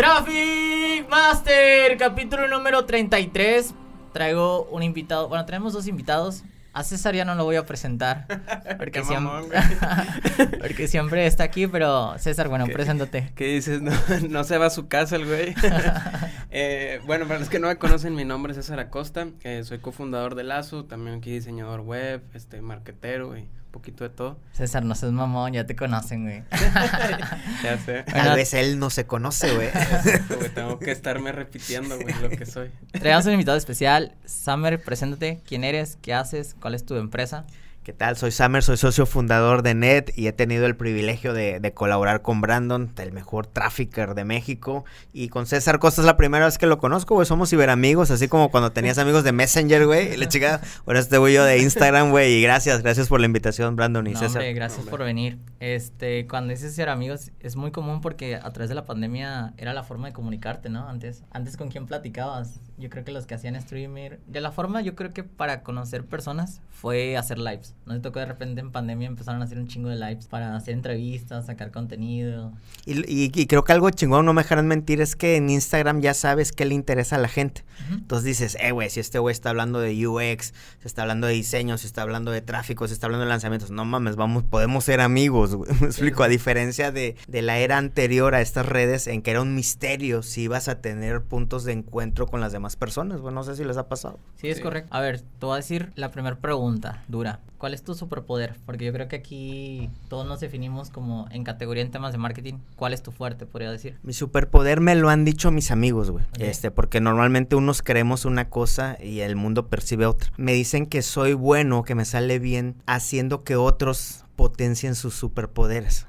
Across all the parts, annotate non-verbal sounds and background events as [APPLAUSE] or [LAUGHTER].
Traffic Master, capítulo número 33. Traigo un invitado, bueno, tenemos dos invitados. A César ya no lo voy a presentar. [LAUGHS] Porque, Qué siempre, mamón, [LAUGHS] porque siempre está aquí, pero César, bueno, preséntate. ¿Qué dices? No, [LAUGHS] no se va a su casa el güey. Eh, bueno, para los que no me conocen, mi nombre es César Acosta. eh, soy cofundador de Lazo, también aquí diseñador web, este, marquetero y poquito de todo. César, no seas mamón, ya te conocen, güey. [LAUGHS] Ya sé. Bueno, Tal vez él no se conoce, güey. güey, tengo que [LAUGHS] estarme repitiendo, güey, lo que soy. Traemos un invitado especial. Summer, preséntate. ¿Quién eres? ¿Qué haces? ¿Cuál es tu empresa? ¿Qué tal? Soy Summer, soy socio fundador de NET y he tenido el privilegio de, de colaborar con Brandon, el mejor trafficker de México. Y con César Costa es la primera vez que lo conozco, güey. Somos ciberamigos, así como cuando tenías amigos de Messenger, güey. Y la chica, ahora este güey yo de Instagram, güey. Y gracias, gracias por la invitación, Brandon y No, César. hombre, gracias Hombre. por venir. Este, cuando dices ser amigos, es muy común porque a través de la pandemia era la forma de comunicarte, ¿no? Antes, antes con quién platicabas. Yo creo que los que hacían streamer, de la forma, yo creo que para conocer personas fue hacer lives. No te tocó de repente en pandemia empezaron a hacer un chingo de lives para hacer entrevistas, sacar contenido. Y, y- y creo que algo chingón, no me dejarán mentir, es que en Instagram ya sabes qué le interesa a la gente. Entonces dices, eh, güey, si este güey está hablando de UX, se está hablando de diseño, se está hablando de tráfico, se está hablando de lanzamientos, no mames, vamos, podemos ser amigos, güey. [LAUGHS] Me explico, a diferencia de, de la era anterior a estas redes en que era un misterio si ibas a tener puntos de encuentro con las demás personas, güey, no sé si les ha pasado. Sí, es Sí. correcto. A ver, te voy a decir la primera pregunta, dura. ¿Cuál es tu superpoder? Porque yo creo que aquí todos nos definimos como en categoría en temas de marketing. ¿Cuál es tu fuerte, podría decir? Mi superpoder me lo han dicho mis amigos, güey. Este, porque normalmente unos creemos una cosa y el mundo percibe otra. Me dicen que soy bueno, que me sale bien haciendo que otros potencien sus superpoderes.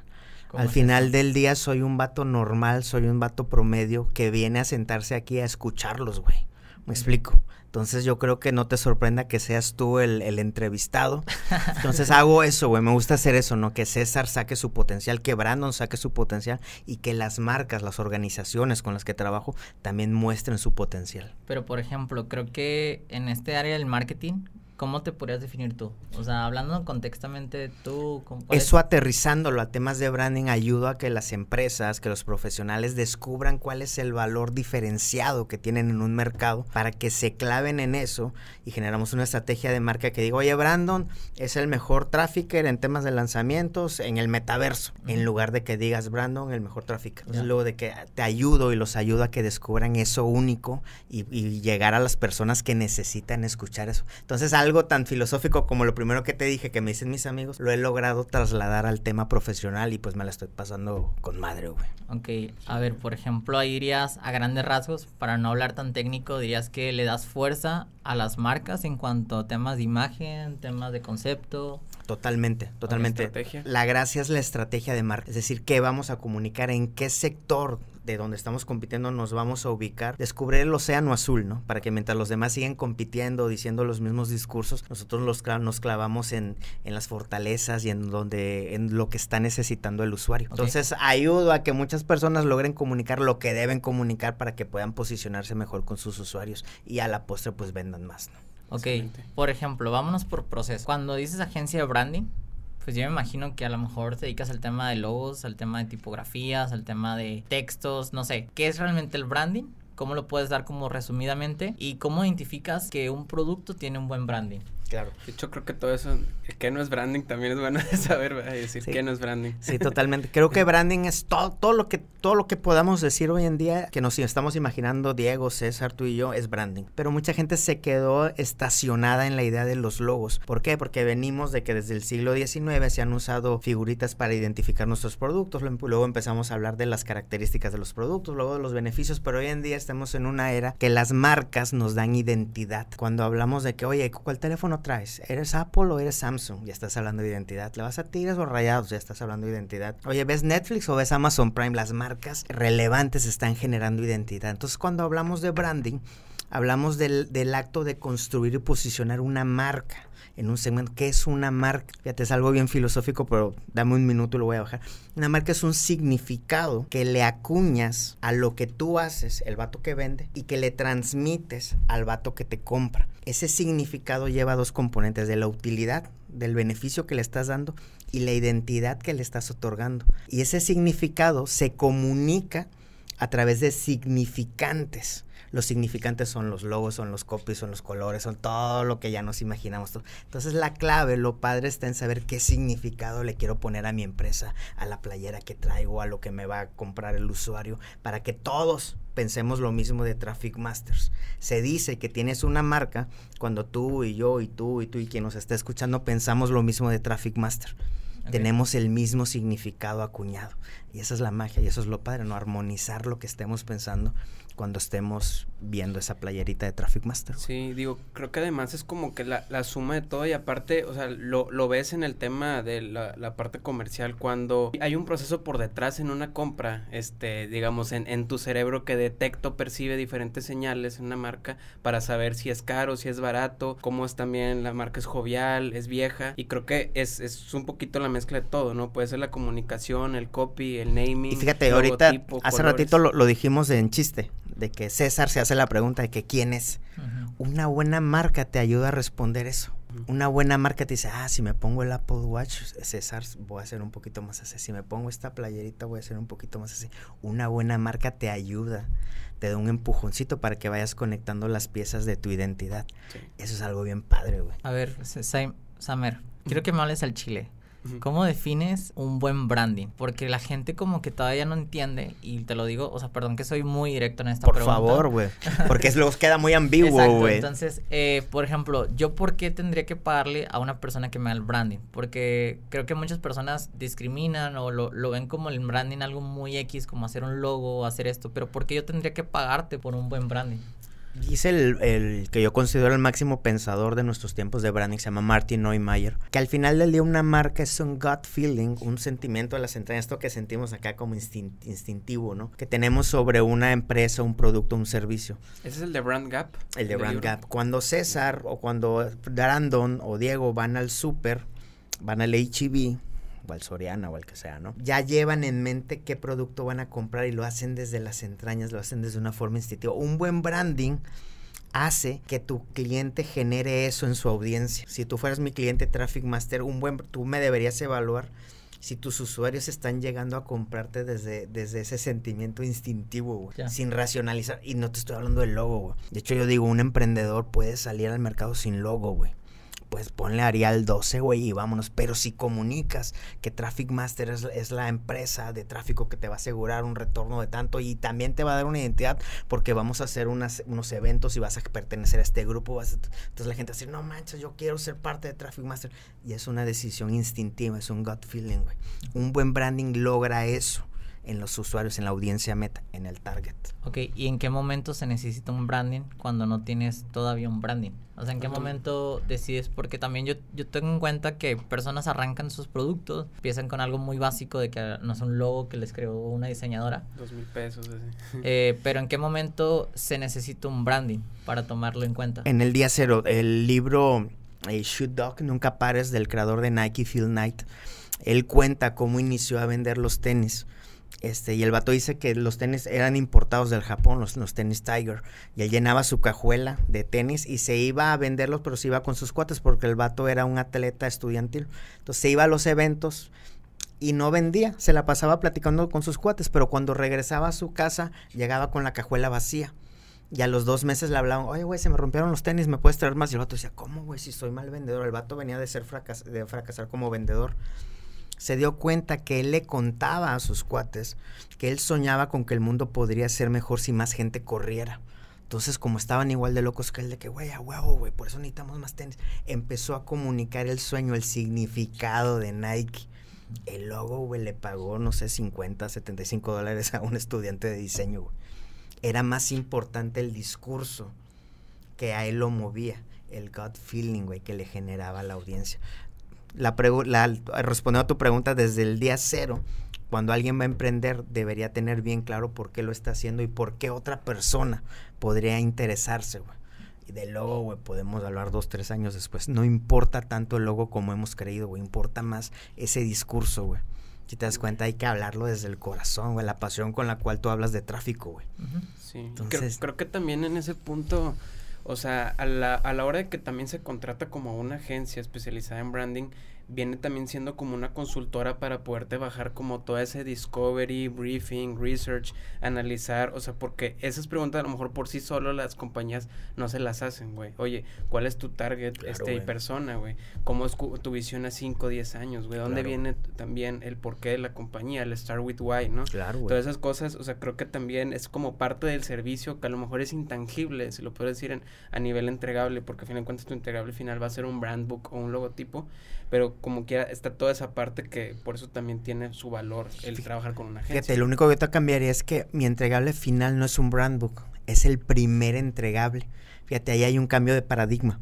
¿Cómo Al final del día soy un vato normal, soy un vato promedio que viene a sentarse aquí a escucharlos, güey. Me explico. Entonces yo creo que no te sorprenda que seas tú el, el entrevistado. [LAUGHS] Entonces hago eso, güey. Me gusta hacer eso, ¿no? Que César saque su potencial, que Brandon saque su potencial y que las marcas, las organizaciones con las que trabajo también muestren su potencial. Pero, por ejemplo, creo que en este área del marketing, ¿cómo te podrías definir tú? O sea, hablando contextamente tú... ¿cómo- cuál es- Eso aterrizándolo a temas de branding ayuda a que las empresas, que los profesionales descubran cuál es el valor diferenciado que tienen en un mercado para que se claven en eso y generamos una estrategia de marca que diga, oye Brandon, es el mejor trafficker en temas de lanzamientos en el metaverso, en lugar de que digas Brandon, el mejor trafficker. Entonces Ya. luego de que te ayudo y los ayudo a que descubran eso único y, y llegar a las personas que necesitan escuchar eso. Entonces algo tan filosófico como lo primero que te dije que me dicen mis amigos, lo he logrado trasladar al tema profesional y pues me la estoy pasando con madre, güey. Ok, a ver, por ejemplo, ahí dirías a grandes rasgos, para no hablar tan técnico, dirías que le das fuerza a las marcas en cuanto a temas de imagen, temas de concepto. Totalmente, totalmente. estrategia. La gracia es la estrategia de marca, es decir, qué vamos a comunicar, en qué sector de donde estamos compitiendo nos vamos a ubicar, descubrir el océano azul, ¿no? Para que mientras los demás siguen compitiendo, diciendo los mismos discursos, nosotros los cla- nos clavamos en, en las fortalezas y en donde en lo que está necesitando el usuario. Entonces, ayudo a que muchas personas logren comunicar lo que deben comunicar para que puedan posicionarse mejor con sus usuarios y a la postre pues vendan más, ¿no? Ok, por ejemplo, vámonos por proceso. Cuando dices agencia de branding, pues yo me imagino que a lo mejor te dedicas al tema de logos, al tema de tipografías, al tema de textos, no sé. ¿Qué es realmente el branding? ¿Cómo lo puedes dar como resumidamente? ¿Y cómo identificas que un producto tiene un buen branding? Claro. De hecho, creo que todo eso, que no es branding, también es bueno de saber, ¿verdad? Y decir Sí. que no es branding. Sí, totalmente. Creo que [LAUGHS] branding es todo, todo lo que todo lo que podamos decir hoy en día, que nos estamos imaginando Diego, César, tú y yo, es branding. Pero mucha gente se quedó estacionada en la idea de los logos. ¿Por qué? Porque venimos de que desde el siglo XIX se han usado figuritas para identificar nuestros productos. Luego luego empezamos a hablar de las características de los productos, luego de los beneficios, pero hoy en día estamos en una era que las marcas nos dan identidad. Cuando hablamos de que, oye, ¿cuál teléfono traes? ¿Eres Apple o eres Samsung? Ya estás hablando de identidad. ¿Le vas a Tigres o Rayados? Ya estás hablando de identidad. Oye, ¿ves Netflix o ves Amazon Prime? Las marcas relevantes están generando identidad. Entonces, cuando hablamos de branding, hablamos del, del acto de construir y posicionar una marca en un segmento. ¿Qué es una marca? Fíjate, es algo bien filosófico, pero dame un minuto y lo voy a bajar. Una marca es un significado que le acuñas a lo que tú haces, el vato que vende, y que le transmites al vato que te compra. Ese significado lleva dos componentes, de la utilidad, del beneficio que le estás dando y la identidad que le estás otorgando. Y ese significado se comunica a través de significantes. Los significantes son los logos, son los copies, son los colores, son todo lo que ya nos imaginamos. Entonces la clave, lo padre está en saber qué significado le quiero poner a mi empresa, a la playera que traigo, a lo que me va a comprar el usuario, para que todos pensemos lo mismo de Traffic Masters. Se dice que tienes una marca cuando tú y yo y tú y tú y quien nos está escuchando pensamos lo mismo de Traffic Master. Tenemos el mismo significado acuñado. Y esa es la magia y eso es lo padre, ¿no? Armonizar lo que estemos pensando cuando estemos viendo esa playerita de Traffic Master. Sí, digo, creo que además es como que la, la suma de todo y aparte, o sea, lo, lo ves en el tema de la, la, parte comercial cuando hay un proceso por detrás en una compra, este, digamos, en, en tu cerebro que detecta o percibe diferentes señales en una marca para saber si es caro, si es barato, cómo es también, la marca es jovial, es vieja y creo que es, es un poquito la mezcla de todo, ¿no? Puede ser la comunicación, el copy, el naming. Y fíjate, ahorita, hace ratito lo, lo dijimos en chiste, de que César se hace la pregunta de que quién es. Una buena marca te ayuda a responder eso. Una buena marca te dice, ah, si me pongo el Apple Watch, César, voy a hacer un poquito más así. Si me pongo esta playerita, voy a hacer un poquito más así. Una buena marca te ayuda, te da un empujoncito para que vayas conectando las piezas de tu identidad. Sí. Eso es algo bien padre, güey. A ver, Samer, quiero que me hables al chile. ¿Cómo defines un buen branding? Porque la gente como que todavía no entiende, y te lo digo, o sea, perdón que soy muy directo en esta por pregunta. Por favor, güey. [LAUGHS] Porque es luego queda muy ambiguo, güey. Entonces, eh, por ejemplo, ¿yo por qué tendría que pagarle a una persona que me haga el branding? Porque creo que muchas personas discriminan o lo, lo ven como el branding algo muy X, como hacer un logo o hacer esto, pero ¿por qué yo tendría que pagarte por un buen branding? Dice el, el, que yo considero el máximo pensador de nuestros tiempos de branding, se llama Martin Neumayer, que al final del día una marca es un gut feeling, un sentimiento de las entrañas, esto que sentimos acá como instintivo, ¿no? Que tenemos sobre una empresa, un producto, un servicio. ¿Ese es el de Brand Gap? El de Brand Gap. Cuando César o cuando Brandon o Diego van al súper, van al HEB, o al Soriana o al que sea, ¿no? Ya llevan en mente qué producto van a comprar y lo hacen desde las entrañas, lo hacen desde una forma instintiva. Un buen branding hace que tu cliente genere eso en su audiencia. Si tú fueras mi cliente Traffic Master, un buen, tú me deberías evaluar si tus usuarios están llegando a comprarte desde, desde ese sentimiento instintivo, güey, sin racionalizar. Y no te estoy hablando del logo, güey. De hecho, yo digo, un emprendedor puede salir al mercado sin logo, güey pues ponle Arial 12, güey, y vámonos. Pero si comunicas que Traffic Master es, es, la empresa de tráfico que te va a asegurar un retorno de tanto y también te va a dar una identidad porque vamos a hacer unos eventos y vas a pertenecer a este grupo. Entonces la gente va a decir, no manches, yo quiero ser parte de Traffic Master. Y es una decisión instintiva, es un gut feeling, güey. Un buen branding logra eso en los usuarios, en la audiencia meta, en el target. Ok, ¿y en qué momento se necesita un branding cuando no tienes todavía un branding? O sea, ¿en qué momento decides? Porque también yo, yo tengo en cuenta que personas arrancan sus productos, empiezan con algo muy básico de que no es un logo que les creó una diseñadora. Dos mil pesos, así. [LAUGHS] Eh, pero ¿en qué momento se necesita un branding para tomarlo en cuenta? En el día cero, el libro eh, Shoot Dog, Nunca Pares, del creador de Nike, Phil Knight, él cuenta cómo inició a vender los tenis este, y el vato dice que los tenis eran importados del Japón, los, los tenis Tiger. Y él llenaba su cajuela de tenis y se iba a venderlos, pero se iba con sus cuates porque el vato era un atleta estudiantil. Entonces se iba a los eventos y no vendía, se la pasaba platicando con sus cuates, pero cuando regresaba a su casa llegaba con la cajuela vacía. Y a los dos meses le hablaban, oye, güey, se me rompieron los tenis, ¿me puedes traer más? Y el vato decía, ¿cómo, güey, si soy mal vendedor? El vato venía de ser fracas de fracasar como vendedor se dio cuenta que él le contaba a sus cuates que él soñaba con que el mundo podría ser mejor si más gente corriera. Entonces, como estaban igual de locos que él, de que, güey, a huevo, güey, por eso necesitamos más tenis, empezó a comunicar el sueño, el significado de Nike. El logo, güey, le pagó, no sé, 50, 75 dólares a un estudiante de diseño, güey. Era más importante el discurso que a él lo movía, el gut feeling, güey, que le generaba a la audiencia la, la respondiendo a tu pregunta desde el día cero, cuando alguien va a emprender, debería tener bien claro por qué lo está haciendo y por qué otra persona podría interesarse, güey. Y del logo, güey, podemos hablar dos, tres años después. No importa tanto el logo como hemos creído, güey. Importa más ese discurso, güey. Si te das cuenta, hay que hablarlo desde el corazón, güey. La pasión con la cual tú hablas de tráfico, güey. Sí. Entonces, creo, creo que también en ese punto o sea, a la, a la hora de que también se contrata como una agencia especializada en branding, viene también siendo como una consultora para poderte bajar como todo ese discovery, briefing, research, analizar, o sea, porque esas preguntas a lo mejor por sí solo las compañías no se las hacen, güey. Oye, ¿cuál es tu target este persona, güey? ¿Cómo es tu visión a 5, 10 años, güey? ¿Dónde viene también el porqué de la compañía, el start with why, ¿no? Claro, güey. Todas esas cosas, o sea, creo que también es como parte del servicio que a lo mejor es intangible, si lo puedo decir en, a nivel entregable, porque a fin de cuentas tu entregable final va a ser un brand book o un logotipo, pero como quiera está toda esa parte que por eso también tiene su valor el trabajar con una agencia. Fíjate, lo único que te cambiaría es que mi entregable final no es un brand book, es el primer entregable. Fíjate, ahí hay un cambio de paradigma.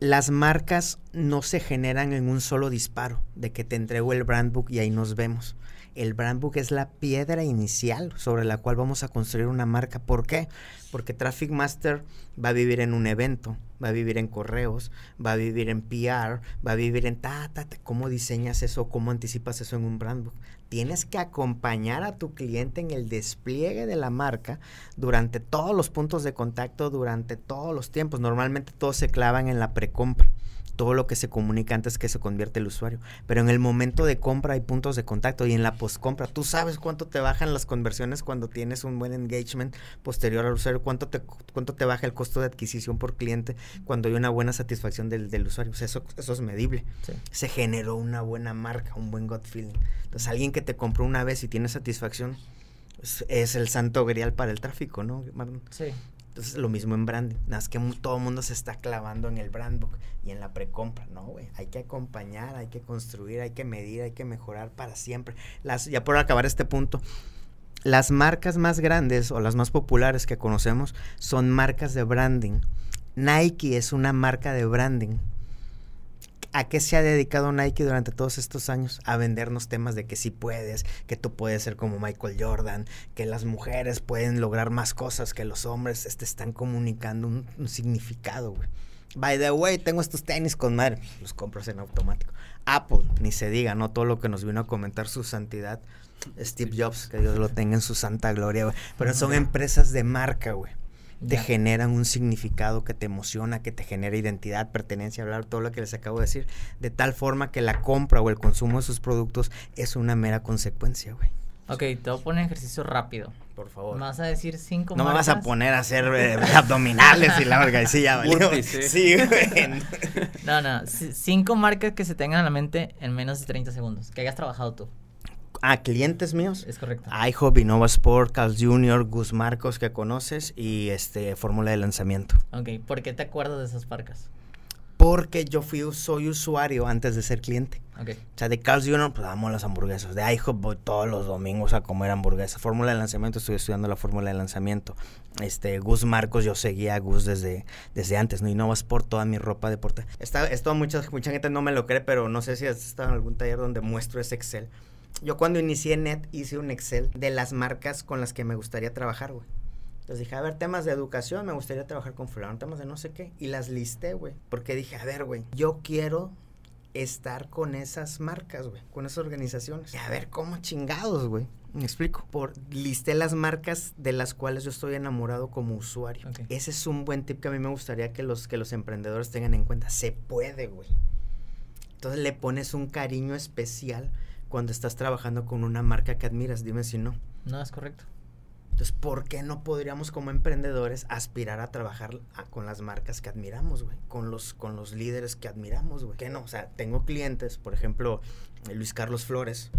Las marcas no se generan en un solo disparo, de que te entrego el brand book y ahí nos vemos el brand book es la piedra inicial sobre la cual vamos a construir una marca. ¿Por qué? Porque Traffic Master va a vivir en un evento, va a vivir en correos, va a vivir en PR, va a vivir en ta. ¿Cómo diseñas eso? ¿Cómo anticipas eso en un brand book? Tienes que acompañar a tu cliente en el despliegue de la marca durante todos los puntos de contacto, durante todos los tiempos. Normalmente todos se clavan en la precompra todo lo que se comunica antes que se convierte el usuario. Pero en el momento de compra hay puntos de contacto y en la postcompra tú sabes cuánto te bajan las conversiones cuando tienes un buen engagement posterior al usuario, cuánto te, cuánto te baja el costo de adquisición por cliente cuando hay una buena satisfacción del, del usuario. O sea, eso, eso es medible. Se generó una buena marca, un buen gut feeling. Entonces, alguien que te compró una vez y tiene satisfacción es, es el santo grial para el tráfico, ¿no? Sí. Entonces, lo mismo en branding. Nada más que todo el mundo se está clavando en el brand book y en la precompra. No, güey. Hay que acompañar, hay que construir, hay que medir, hay que mejorar para siempre. Las, ya por acabar este punto, las marcas más grandes o las más populares que conocemos son marcas de branding. Nike es una marca de branding. ¿A qué se ha dedicado Nike durante todos estos años? A vendernos temas de que sí puedes, que tú puedes ser como Michael Jordan, que las mujeres pueden lograr más cosas que los hombres. Te están comunicando un, significado, güey. By the way, tengo estos tenis con madre. Los compras en automático. Apple, ni se diga, ¿no? Todo lo que nos vino a comentar su santidad. Steve Jobs, que Dios lo tenga en su santa gloria, güey. Pero son empresas de marca, güey te generan un significado que te emociona, que te genera identidad, pertenencia, hablar todo lo que les acabo de decir, de tal forma que la compra o el consumo de sus productos es una mera consecuencia, güey. Ok, te voy a poner ejercicio rápido. Por favor. ¿Me vas a decir cinco No me vas a poner a hacer eh, [LAUGHS] abdominales y la verga, y sí, ya valió. Sí, güey. [LAUGHS] no, no, cinco marcas que se tengan en la mente en menos de 30 segundos, que hayas trabajado tú. Ah, clientes míos. Es correcto. IHOP, Innova Sport, Carl Jr., Gus Marcos que conoces y este fórmula de lanzamiento. Ok, ¿por qué te acuerdas de esas marcas? Porque yo fui, soy usuario antes de ser cliente. Okay. O sea, de Carl Jr., pues amo las hamburguesas. De IHOP voy todos los domingos a comer hamburguesas. Fórmula de lanzamiento, estoy estudiando la fórmula de lanzamiento. Este, Gus Marcos, yo seguía a Gus desde, desde antes, ¿no? Innova Sport, toda mi ropa deporte. Está, esto mucha, mucha gente no me lo cree, pero no sé si has estado en algún taller donde muestro ese Excel. Yo cuando inicié Net hice un Excel de las marcas con las que me gustaría trabajar, güey. Entonces dije, a ver, temas de educación, me gustaría trabajar con fulano, temas de no sé qué. Y las listé, güey. Porque dije, a ver, güey, yo quiero estar con esas marcas, güey, con esas organizaciones. Y a ver, ¿cómo chingados, güey? Me explico. Por, listé las marcas de las cuales yo estoy enamorado como usuario. Ese es un buen tip que a mí me gustaría que los, que los emprendedores tengan en cuenta. Se puede, güey. Entonces le pones un cariño especial cuando estás trabajando con una marca que admiras. Dime si no. No, es correcto. Entonces, ¿por qué no podríamos como emprendedores aspirar a trabajar con las marcas que admiramos, güey? Con los, con los líderes que admiramos, güey. ¿Qué no? O sea, tengo clientes, por ejemplo, Luis Carlos Flores,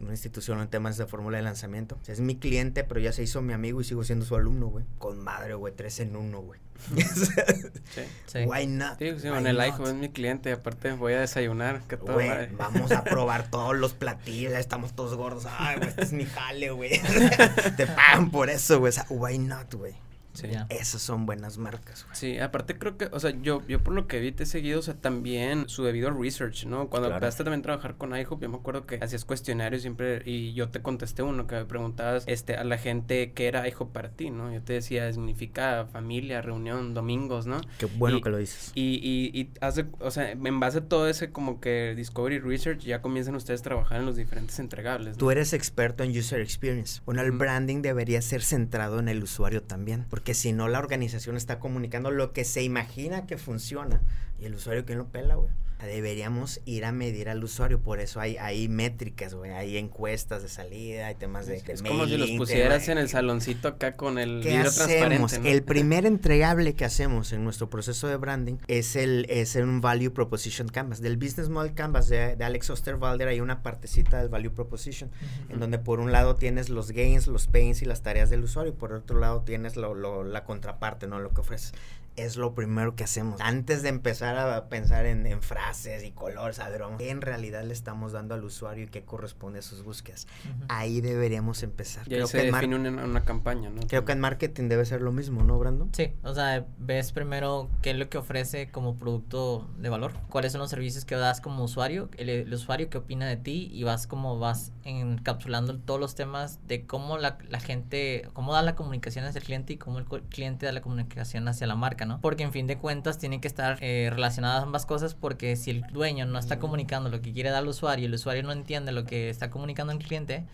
una institución en temas de fórmula de lanzamiento. es mi cliente, pero ya se hizo mi amigo y sigo siendo su alumno, güey. Con madre, güey, tres en uno, güey. [LAUGHS] sí. sí. Why not? Sí, sí el iPhone es mi cliente, aparte voy a desayunar, que todo. vamos a [LAUGHS] probar todos los platillos, estamos todos gordos. Ay, güey, este es mi jale, güey. [LAUGHS] Te pagan por eso, güey. O sea, why not, güey. Sí. Esas son buenas marcas, güey. Sí, aparte creo que, o sea, yo, yo por lo que vi te he seguido, o sea, también su debido research, ¿no? Cuando empezaste también a trabajar con iHop, yo me acuerdo que hacías cuestionarios siempre y yo te contesté uno que me preguntabas este, a la gente qué era iHop para ti, ¿no? Yo te decía, significa familia, reunión, domingos, ¿no? Qué bueno que lo dices. Y, y, y hace, o sea, en base a todo ese como que Discovery Research, ya comienzan ustedes a trabajar en los diferentes entregables. Tú eres experto en user experience. Bueno, el branding debería ser centrado en el usuario también, porque si no la organización está comunicando lo que se imagina que funciona y el usuario que lo pela, güey. Deberíamos ir a medir al usuario. Por eso hay, hay métricas, güey. Hay encuestas de salida, hay temas de. es como si los pusieras en el saloncito acá con el ¿Qué hacemos? El primer entregable que hacemos en nuestro proceso de branding es el es un Value Proposition Canvas. Del Business Model Canvas de, Alex Osterwalder hay una partecita del Value Proposition, en donde por un lado tienes los gains, los pains y las tareas del usuario, y por otro lado tienes lo, lo, la contraparte, ¿no? Lo que ofreces es lo primero que hacemos. Antes de empezar a pensar en, frases y colores, a ver, ¿qué en realidad le estamos dando al usuario y qué corresponde a sus búsquedas? Ahí deberíamos empezar. Y creo se que define una, una, campaña, ¿no? Creo que en marketing debe ser lo mismo, ¿no, Brandon? Sí, o sea, ves primero qué es lo que ofrece como producto de valor, cuáles son los servicios que das como usuario, el, usuario qué opina de ti y vas como vas encapsulando todos los temas de cómo la, la gente, cómo da la comunicación hacia el cliente y cómo el cliente da la comunicación hacia la marca. Porque en fin de cuentas tienen que estar eh, relacionadas ambas cosas porque si el dueño no está comunicando lo que quiere dar al usuario y el usuario no entiende lo que está comunicando el cliente,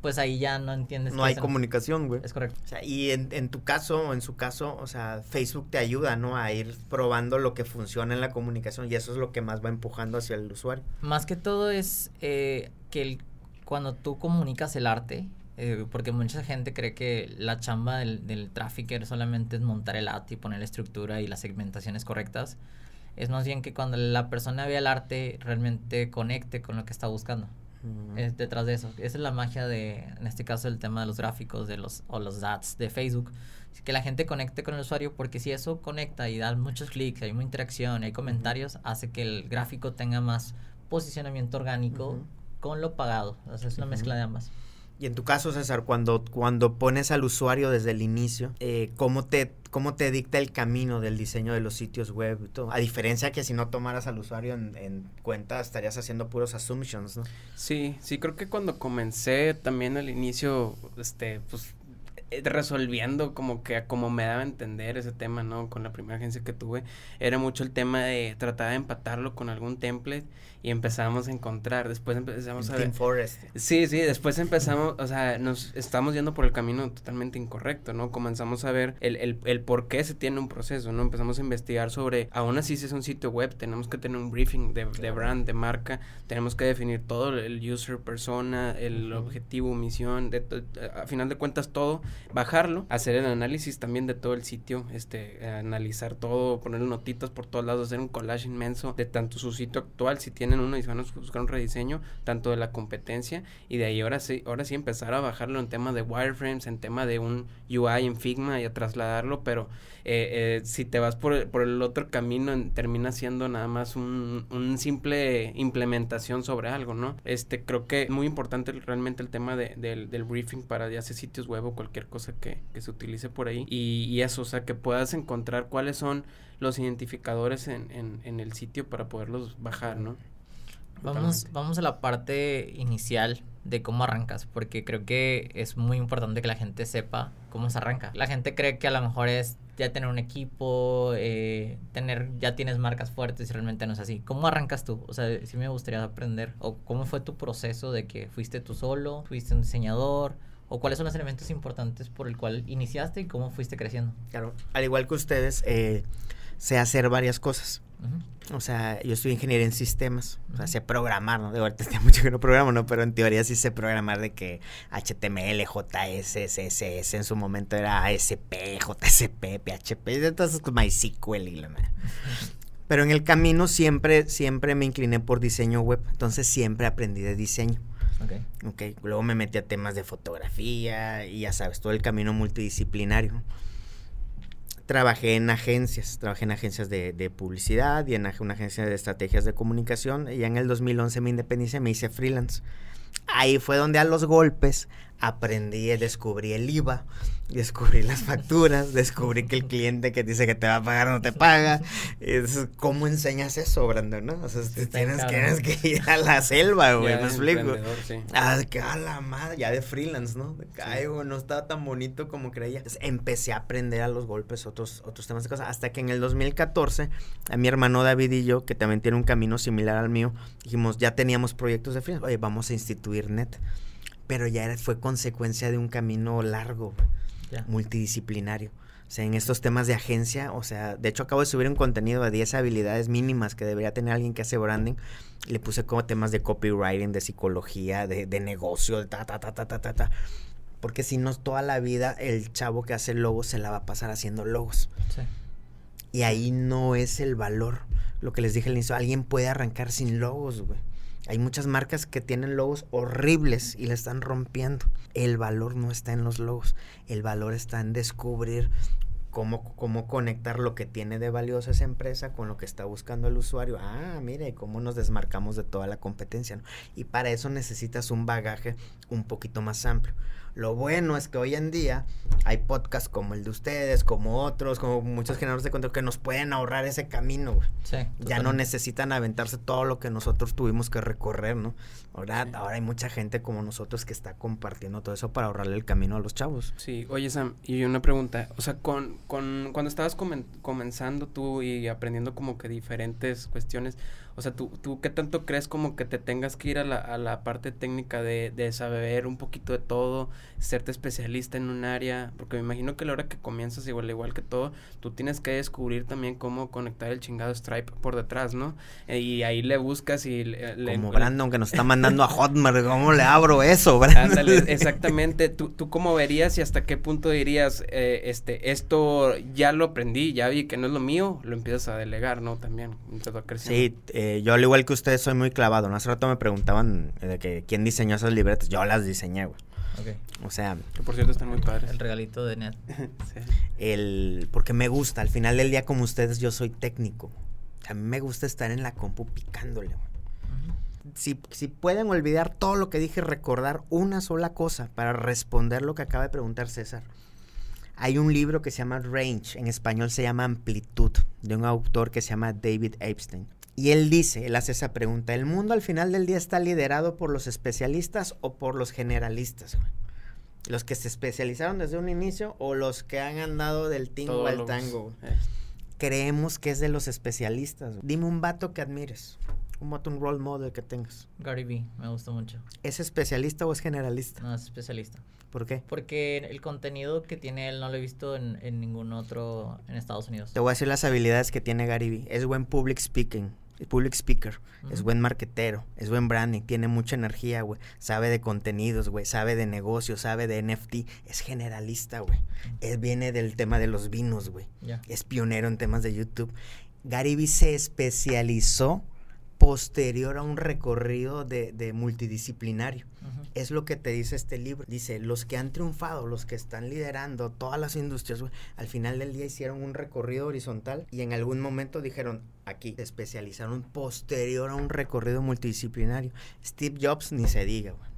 pues ahí ya no entiendes. No hay comunicación, güey. Es correcto. O sea, y en, en, tu caso, en su caso, o sea, Facebook te ayuda, ¿no? A ir probando lo que funciona en la comunicación y eso es lo que más va empujando hacia el usuario. Más que todo es eh, que el, cuando tú comunicas el arte, eh, porque mucha gente cree que la chamba del, del trafficker solamente es montar el ad y poner la estructura y las segmentaciones correctas. Es más bien que cuando la persona vea el arte realmente conecte con lo que está buscando. Es detrás de eso. Esa es la magia de, en este caso, el tema de los gráficos de los, o los ads de Facebook. Que la gente conecte con el usuario porque si eso conecta y da muchos clics, hay una interacción, hay comentarios, hace que el gráfico tenga más posicionamiento orgánico con lo pagado. O sea, es una mezcla de ambas. Y en tu caso, César, cuando, cuando pones al usuario desde el inicio, eh, ¿cómo, te, ¿cómo te dicta el camino del diseño de los sitios web y todo? A diferencia que si no tomaras al usuario en, en, cuenta, estarías haciendo puros assumptions, ¿no? Sí, sí, creo que cuando comencé también al inicio, este, pues eh, resolviendo como que como me daba a entender ese tema, ¿no? Con la primera agencia que tuve, era mucho el tema de tratar de empatarlo con algún template y empezamos a encontrar, después empezamos a ver... Forest. Sí, sí, después empezamos, o sea, nos estamos yendo por el camino totalmente incorrecto, ¿no? Comenzamos a ver el, el, el por qué se tiene un proceso, ¿no? Empezamos a investigar sobre, aún así si es un sitio web, tenemos que tener un briefing de, de brand, de marca, tenemos que definir todo, el user, persona, el objetivo, misión, de, a final de cuentas todo, bajarlo, hacer el análisis también de todo el sitio, este, analizar todo, poner notitas por todos lados, hacer un collage inmenso de tanto su sitio actual, si tiene uno y van a buscar un rediseño tanto de la competencia y de ahí ahora sí, ahora sí empezar a bajarlo en tema de wireframes, en tema de un UI en Figma y a trasladarlo, pero eh, eh, si te vas por, el otro camino termina siendo nada más un, un, simple implementación sobre algo, ¿no? Este creo que muy importante realmente el tema de, del, del, briefing para ya sea sitios web o cualquier cosa que, que se utilice por ahí y, y, eso, o sea, que puedas encontrar cuáles son los identificadores en, en, en el sitio para poderlos bajar, ¿no? Vamos, vamos a la parte inicial de cómo arrancas, porque creo que es muy importante que la gente sepa cómo se arranca. La gente cree que a lo mejor es ya tener un equipo, eh, tener, ya tienes marcas fuertes y realmente no es así. ¿Cómo arrancas tú? O sea, sí me gustaría aprender. ¿O cómo fue tu proceso de que fuiste tú solo, fuiste un diseñador? ¿O cuáles son los elementos importantes por el cual iniciaste y cómo fuiste creciendo? Claro, al igual que ustedes, eh, sé hacer varias cosas. O sea, yo estoy ingeniería en sistemas, o sea, sé programar, ¿no? De ahorita tengo [LAUGHS] mucho que no programo, ¿no? Pero en teoría sí sé programar de que HTML, JS, CSS, en su momento era ASP, JSP, PHP, entonces MySQL y la Pero en el camino siempre, siempre me incliné por diseño web, entonces siempre aprendí de diseño. Okay. ok. Luego me metí a temas de fotografía y ya sabes, todo el camino multidisciplinario trabajé en agencias, trabajé en agencias de, publicidad y en una agencia de estrategias de comunicación. Y en el 2011 me independicé, me hice freelance. Ahí fue donde a los golpes aprendí, descubrí el IVA, descubrí las facturas, descubrí que el cliente que dice que te va a pagar no te paga. Es, ¿Cómo enseñas eso, Brandon? ¿no? O sea, tienes, que ir a la selva, güey, me explico. Sí. Ah, que a la madre, ya de freelance, ¿no? Ay, güey, no estaba tan bonito como creía. Entonces, empecé a aprender a los golpes otros, otros temas de cosas. Hasta que en el 2014, a mi hermano David y yo, que también tiene un camino similar al mío, dijimos, ya teníamos proyectos de freelance, oye, vamos a instituir NET pero ya fue consecuencia de un camino largo, multidisciplinario. O sea, en estos temas de agencia, o sea, de hecho acabo de subir un contenido de 10 habilidades mínimas que debería tener alguien que hace branding. Le puse como temas de copywriting, de psicología, de, de negocio, de ta, ta, ta, ta, ta, ta, ta. Porque si no, toda la vida el chavo que hace logos se la va a pasar haciendo logos. Sí. Y ahí no es el valor. Lo que les dije al inicio, alguien puede arrancar sin logos, güey. Hay muchas marcas que tienen logos horribles y le están rompiendo. El valor no está en los logos. El valor está en descubrir cómo, cómo conectar lo que tiene de valioso esa empresa con lo que está buscando el usuario. Ah, mire, cómo nos desmarcamos de toda la competencia. Y para eso necesitas un bagaje un poquito más amplio. Lo bueno es que hoy en día hay podcasts como el de ustedes, como otros, como muchos generadores de contenido que nos pueden ahorrar ese camino. güey. Sí. Ya no necesitan aventarse todo lo que nosotros tuvimos que recorrer, ¿no? Ahora, ahora hay mucha gente como nosotros que está compartiendo todo eso para ahorrarle el camino a los chavos. Sí, oye Sam, y una pregunta, o sea, con, con cuando estabas comen- comenzando tú y aprendiendo como que diferentes cuestiones, o sea, ¿tú, tú qué tanto crees como que te tengas que ir a la, a la parte técnica de, de saber un poquito de todo, serte especialista en un área? Porque me imagino que a la hora que comienzas, igual, igual que todo, tú tienes que descubrir también cómo conectar el chingado Stripe por detrás, ¿no? Eh, y ahí le buscas y le... le- Como Brandon que nos está mandando a Hotmart, ¿cómo le abro eso, Brandon? Ándale, [LAUGHS] exactamente. ¿Tú, ¿Tú cómo verías y hasta qué punto dirías, eh, este, esto ya lo aprendí, ya vi que no es lo mío, lo empiezas a delegar, ¿no? También. Sí, eh, yo al igual que ustedes soy muy clavado, ¿no? Hace rato me preguntaban eh, de que quién diseñó esas libretas, yo las diseñé, güey. Ok. O sea, Que por cierto están muy padres. El regalito de Net. [LAUGHS] Sí. el porque me gusta, al final del día como ustedes yo soy técnico. A mí me gusta estar en la compu picándole, güey. Si, si pueden olvidar todo lo que dije, recordar una sola cosa para responder lo que acaba de preguntar César. Hay un libro que se llama Range, en español se llama Amplitud, de un autor que se llama David Epstein. Y él dice, él hace esa pregunta, ¿el mundo al final del día está liderado por los especialistas o por los generalistas? güey? Los que se especializaron desde un inicio o los que han andado del tingo al tango. Eh, Creemos que es de los especialistas. güey. Dime un vato que admires, un vato, un role model que tengas. Gary Vee, me gusta mucho. ¿Es especialista o es generalista? No, es especialista. ¿Por qué? Porque el contenido que tiene él no lo he visto en, en ningún otro en Estados Unidos. Te voy a decir las habilidades que tiene Gary Vee. Es buen public speaking, public speaker, es buen marketero, es buen branding, tiene mucha energía, güey. Sabe de contenidos, güey, sabe de negocios, sabe de NFT, es generalista, güey. Es, viene del tema de los vinos, güey. Es pionero en temas de YouTube. Gary Vee se especializó posterior a un recorrido de, de multidisciplinario. Es lo que te dice este libro. Dice, los que han triunfado, los que están liderando todas las industrias, al final del día hicieron un recorrido horizontal y en algún momento dijeron, aquí, se especializaron posterior a un recorrido multidisciplinario. Steve Jobs ni se diga, güey.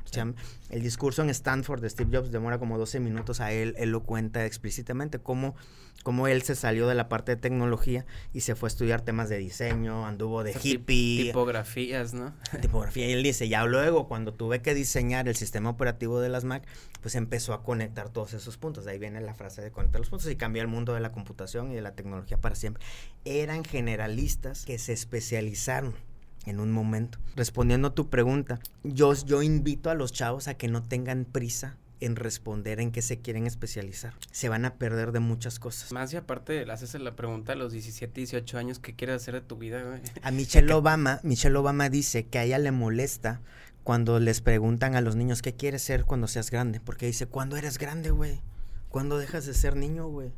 El discurso en Stanford de Steve Jobs demora como 12 minutos, a él, él lo cuenta explícitamente, cómo, cómo él se salió de la parte de tecnología y se fue a estudiar temas de diseño, anduvo de hippie, Tipografías, ¿no? [LAUGHS] tipografía. Y él dice, ya luego, cuando tuve que diseñar el sistema operativo de las Mac, pues empezó a conectar todos esos puntos. De ahí viene la frase de conectar los puntos y cambió el mundo de la computación y de la tecnología para siempre. Eran generalistas que se especializaron en un momento. Respondiendo a tu pregunta, yo, yo invito a los chavos a que no tengan prisa en responder en qué se quieren especializar. Se van a perder de muchas cosas. Más y aparte le haces la pregunta a los 17, 18 años, ¿qué quieres hacer de tu vida, güey? A Michelle [LAUGHS] Obama, Michelle Obama dice que a ella le molesta cuando les preguntan a los niños qué quieres ser cuando seas grande, porque dice, ¿cuándo eres grande, güey? ¿Cuándo dejas de ser niño, güey?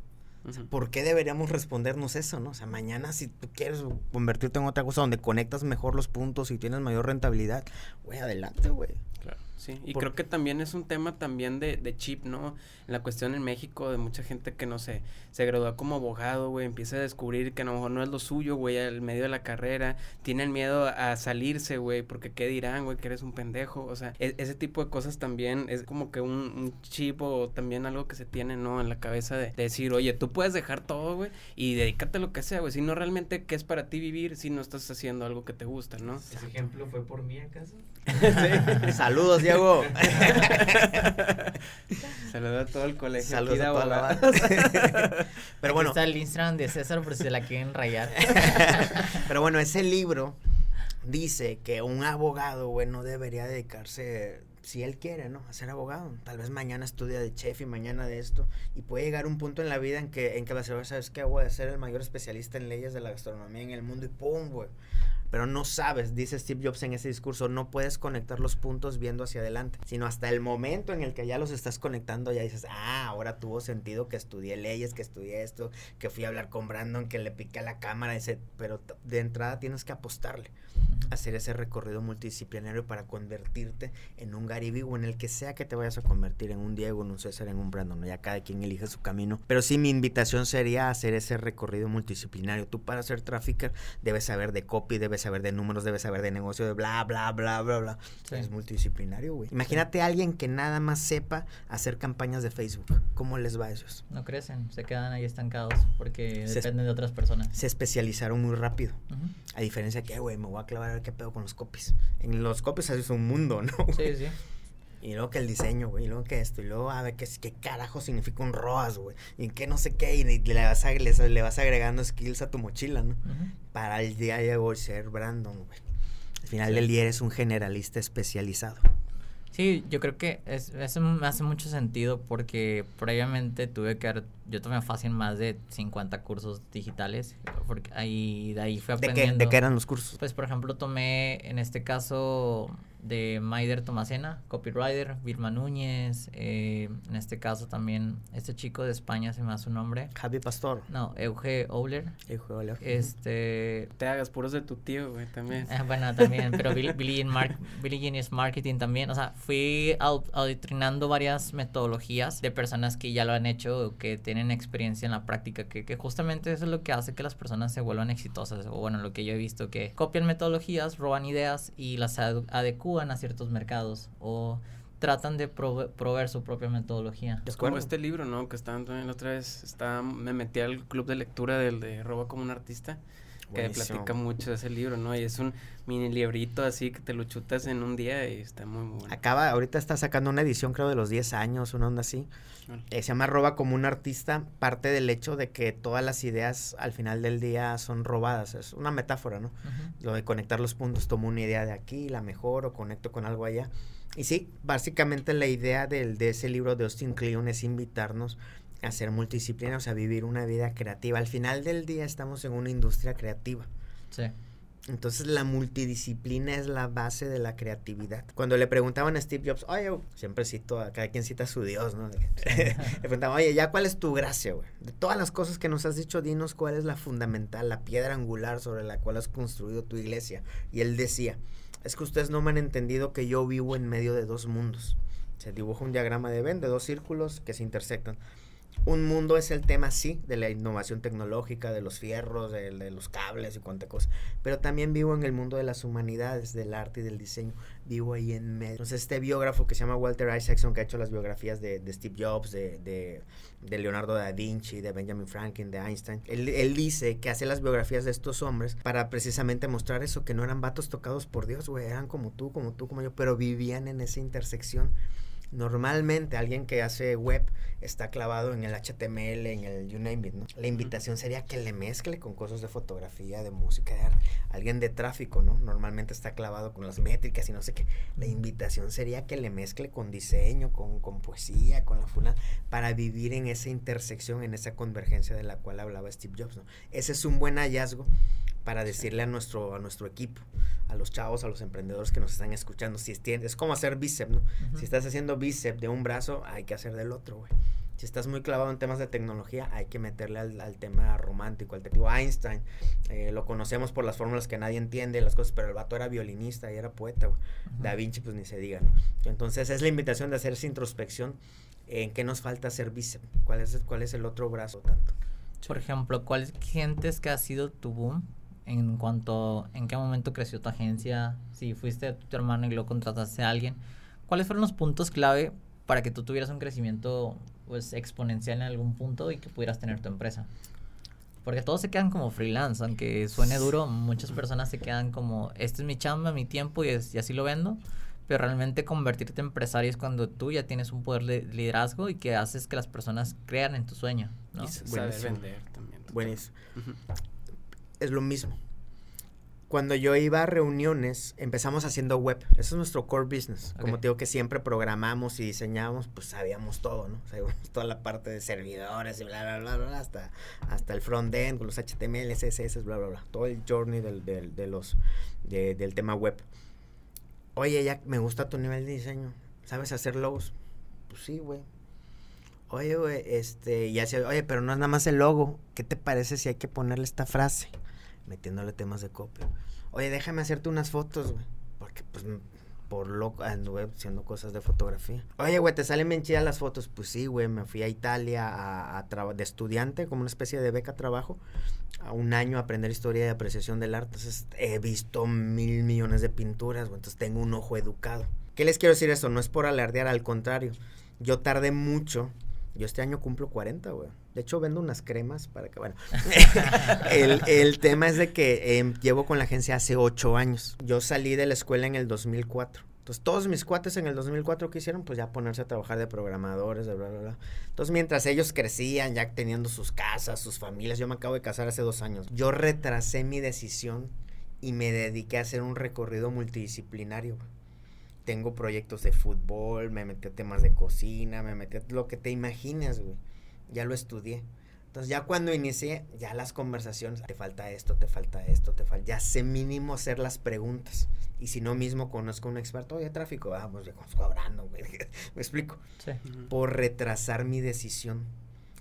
¿Por qué deberíamos respondernos eso, no? O sea, mañana si tú quieres convertirte en otra cosa donde conectas mejor los puntos y tienes mayor rentabilidad, güey, adelante, güey. Claro, sí. Y Por- creo que también es un tema también de, de chip, ¿no? La cuestión en México de mucha gente que, no sé, se graduó como abogado, güey, empieza a descubrir que a lo mejor no es lo suyo, güey, al medio de la carrera, tienen miedo a salirse, güey, porque qué dirán, güey, que eres un pendejo, o sea, e- ese tipo de cosas también es como que un, un chip o también algo que se tiene, ¿no? En la cabeza de, de decir, oye, tú puedes dejar todo, güey, y dedícate a lo que sea, güey, si no realmente qué es para ti vivir si no estás haciendo algo que te gusta, ¿no? ¿Ese ejemplo fue por mí acaso? [LAUGHS] Saludos, Diego. [LAUGHS] Saludos a todo el colegio. Saludos a toda la banda. [LAUGHS] Pero Aquí bueno, está el Instagram de César por si se la quieren rayar. [LAUGHS] Pero bueno, ese libro dice que un abogado, güey, no debería dedicarse si él quiere, ¿no? A ser abogado. Tal vez mañana estudia de chef y mañana de esto. Y puede llegar un punto en la vida en que, en que va a ser, ¿sabes qué? Voy a ser el mayor especialista en leyes de la gastronomía en el mundo y ¡pum, güey! Pero no sabes, dice Steve Jobs en ese discurso, no puedes conectar los puntos viendo hacia adelante, sino hasta el momento en el que ya los estás conectando, ya dices, ah, ahora tuvo sentido que estudié leyes, que estudié esto, que fui a hablar con Brandon, que le piqué a la cámara, ese, pero de entrada tienes que apostarle hacer ese recorrido multidisciplinario para convertirte en un Gary o en el que sea que te vayas a convertir, en un Diego, en un César, en un Brandon, ya cada quien elige su camino. Pero sí, mi invitación sería hacer ese recorrido multidisciplinario. Tú para ser trafficker debes saber de copy, debes saber de números, debes saber de negocio, de bla, bla, bla, bla, bla. Es multidisciplinario, güey. Imagínate a alguien que nada más sepa hacer campañas de Facebook. ¿Cómo les va a ellos? No crecen, se quedan ahí estancados porque dependen de otras personas. Se especializaron muy rápido. A diferencia que, güey, me voy a clavar a ver qué pedo con los copies. En los copies es un mundo, ¿no? Sí, sí. Y luego que el diseño, güey, y luego que esto, y luego a ver qué, qué carajo significa un ROAS, güey, y qué no sé qué, y le vas, le, vas agregando skills a tu mochila, ¿no? Para el día de hoy ser Brandon, güey. Al final del día eres un generalista especializado. Sí, yo creo que es, eso me hace mucho sentido porque previamente tuve que yo tomé fácil más de 50 cursos digitales, porque ahí, de ahí fui aprendiendo. ¿De qué, eran los cursos? Pues, por ejemplo, tomé en este caso de Maider Tomasena, copywriter, Vilma Núñez, eh, en este caso también este chico de España, se me da su nombre. Javi Pastor. No, Euge Ouler. Euge Ouler. Este... Te hagas puros de tu tío, güey, también. Ah, bueno, también, pero Billy, Billy, Mar Billy Genius Marketing también, o sea, fui auditrinando varias metodologías de personas que ya lo han hecho, que tienen experiencia en la práctica, que, que justamente eso es lo que hace que las personas se vuelvan exitosas, o bueno, lo que yo he visto, que copian metodologías, roban ideas y las a ciertos mercados o tratan de proveer su propia metodología. Es como este libro, ¿no? Que estaban también la otra vez, está, me metí al club de lectura del de Roba como un artista, que platica mucho de ese libro, ¿no? Y es un mini librito así que te lo chutas en un día y está muy, bueno. Acaba, ahorita está sacando una edición creo de los 10 años, una onda así. Eh, se llama Roba como un artista, parte del hecho de que todas las ideas al final del día son robadas, es una metáfora, ¿no? Lo de conectar los puntos, tomo una idea de aquí, la mejor o conecto con algo allá. Y sí, básicamente la idea del, de ese libro de Austin Kleon es invitarnos a ser multidisciplinares, a vivir una vida creativa. Al final del día estamos en una industria creativa. Sí. Entonces la multidisciplina es la base de la creatividad. Cuando le preguntaban a Steve Jobs, oye, siempre cito, a cada quien cita a su Dios, ¿no? [LAUGHS] le preguntaban, oye, ¿ya cuál es tu gracia, güey? De todas las cosas que nos has dicho, dinos cuál es la fundamental, la piedra angular sobre la cual has construido tu iglesia. Y él decía, es que ustedes no me han entendido que yo vivo en medio de dos mundos. Se dibuja un diagrama de Venn de dos círculos que se intersectan. Un mundo es el tema, sí, de la innovación tecnológica, de los fierros, de, los cables y cuánta cosa. Pero también vivo en el mundo de las humanidades, del arte y del diseño. Vivo ahí en medio. Entonces, este biógrafo que se llama Walter Isaacson, que ha hecho las biografías de, Steve Jobs, de, Leonardo da Vinci, de Benjamin Franklin, de Einstein, él, él, dice que hace las biografías de estos hombres para precisamente mostrar eso, que no eran vatos tocados por Dios, güey, eran como tú, como tú, como yo, pero vivían en esa intersección Normalmente alguien que hace web está clavado en el HTML, en el you name it, ¿no? La invitación sería que le mezcle con cosas de fotografía, de música, de arte. Alguien de tráfico, ¿no? Normalmente está clavado con las métricas y no sé qué. La invitación sería que le mezcle con diseño, con, con poesía, con la funa, para vivir en esa intersección, en esa convergencia de la cual hablaba Steve Jobs, ¿no? Ese es un buen hallazgo para decirle a nuestro, a nuestro equipo, a los chavos, a los emprendedores que nos están escuchando, si es, es como hacer bíceps, ¿no? Si estás haciendo bíceps de un brazo, hay que hacer del otro, güey. Si estás muy clavado en temas de tecnología, hay que meterle al, tema romántico, al digo Einstein, eh, lo conocemos por las fórmulas que nadie entiende, las cosas, pero el vato era violinista y era poeta, güey. Da Vinci, pues ni se diga, ¿no? Entonces es la invitación de hacer esa introspección en qué nos falta hacer bíceps, cuál es, cuál es el otro brazo tanto. Por ejemplo, ¿cuál sientes que ha sido tu boom en cuanto en qué momento creció tu agencia, si fuiste tu hermano y lo contrataste a alguien, ¿cuáles fueron los puntos clave para que tú tuvieras un crecimiento pues exponencial en algún punto y que pudieras tener tu empresa? Porque todos se quedan como freelance, aunque suene duro, muchas personas se quedan como, este es mi chamba, mi tiempo y, es, y así lo vendo, pero realmente convertirte en empresario es cuando tú ya tienes un poder de liderazgo y que haces que las personas crean en tu sueño, ¿no? Y saber vender también. Buenísimo es lo mismo. cuando yo iba a reuniones, empezamos haciendo web. Eso es nuestro core business. Como te digo que siempre programamos y diseñamos, pues sabíamos todo, ¿no? Sabíamos toda la parte de servidores y bla, bla, bla, bla, hasta, hasta el front-end, con los HTML, CSS, bla, bla, bla. Todo el journey del, del, de los, de- del tema web. Oye, ya me gusta tu nivel de diseño. ¿Sabes hacer logos? Pues sí, güey. Oye, güey, este, ya se, oye, pero no es nada más el logo. ¿Qué te parece si hay que ponerle esta frase? Metiéndole temas de copia. Oye, déjame hacerte unas fotos, güey. Porque, pues, por loco anduve haciendo cosas de fotografía. Oye, güey, ¿te salen bien chidas las fotos? Pues sí, güey, me fui a Italia a, a de estudiante, como una especie de beca trabajo, a un año a aprender historia y apreciación del arte. Entonces, he visto mil millones de pinturas, güey, entonces tengo un ojo educado. ¿Qué les quiero decir eso? No es por alardear, al contrario. Yo tardé mucho. Yo este año cumplo 40, güey. De hecho, vendo unas cremas para que, bueno. [LAUGHS] el, el tema es de que eh, llevo con la agencia hace 8 años. Yo salí de la escuela en el 2004. Entonces, todos mis cuates en el 2004 que hicieron, pues ya ponerse a trabajar de programadores, de bla, bla, bla. Entonces, mientras ellos crecían, ya teniendo sus casas, sus familias, yo me acabo de casar hace dos años. Yo retrasé mi decisión y me dediqué a hacer un recorrido multidisciplinario. güey. Tengo proyectos de fútbol, me metí a temas de cocina, me metí a lo que te imagines, güey. Ya lo estudié. Entonces ya cuando inicié, ya las conversaciones, te falta esto, te falta esto, te falta... Ya sé mínimo hacer las preguntas. Y si no mismo conozco a un experto, oye, tráfico, ah, pues ya conozco a Brandon, güey. [LAUGHS] Me explico. Sí. Por retrasar mi decisión.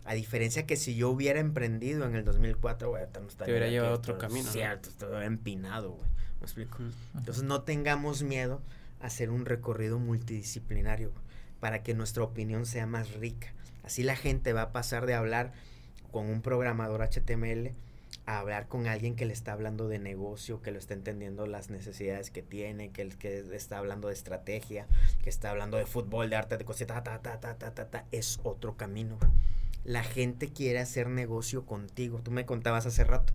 A diferencia que si yo hubiera emprendido en el 2004, güey, no estaría hubiera llevado otro camino, ¿no? Cierto, estoy empinado, güey. Me explico. Ujú. Entonces no tengamos miedo hacer un recorrido multidisciplinario para que nuestra opinión sea más rica. Así la gente va a pasar de hablar con un programador HTML a hablar con alguien que le está hablando de negocio, que lo está entendiendo las necesidades que tiene, que, que está hablando de estrategia, que está hablando de fútbol, de arte, de cositas, ta, ta, ta, ta, ta, ta, es otro camino. La gente quiere hacer negocio contigo. Tú me contabas hace rato.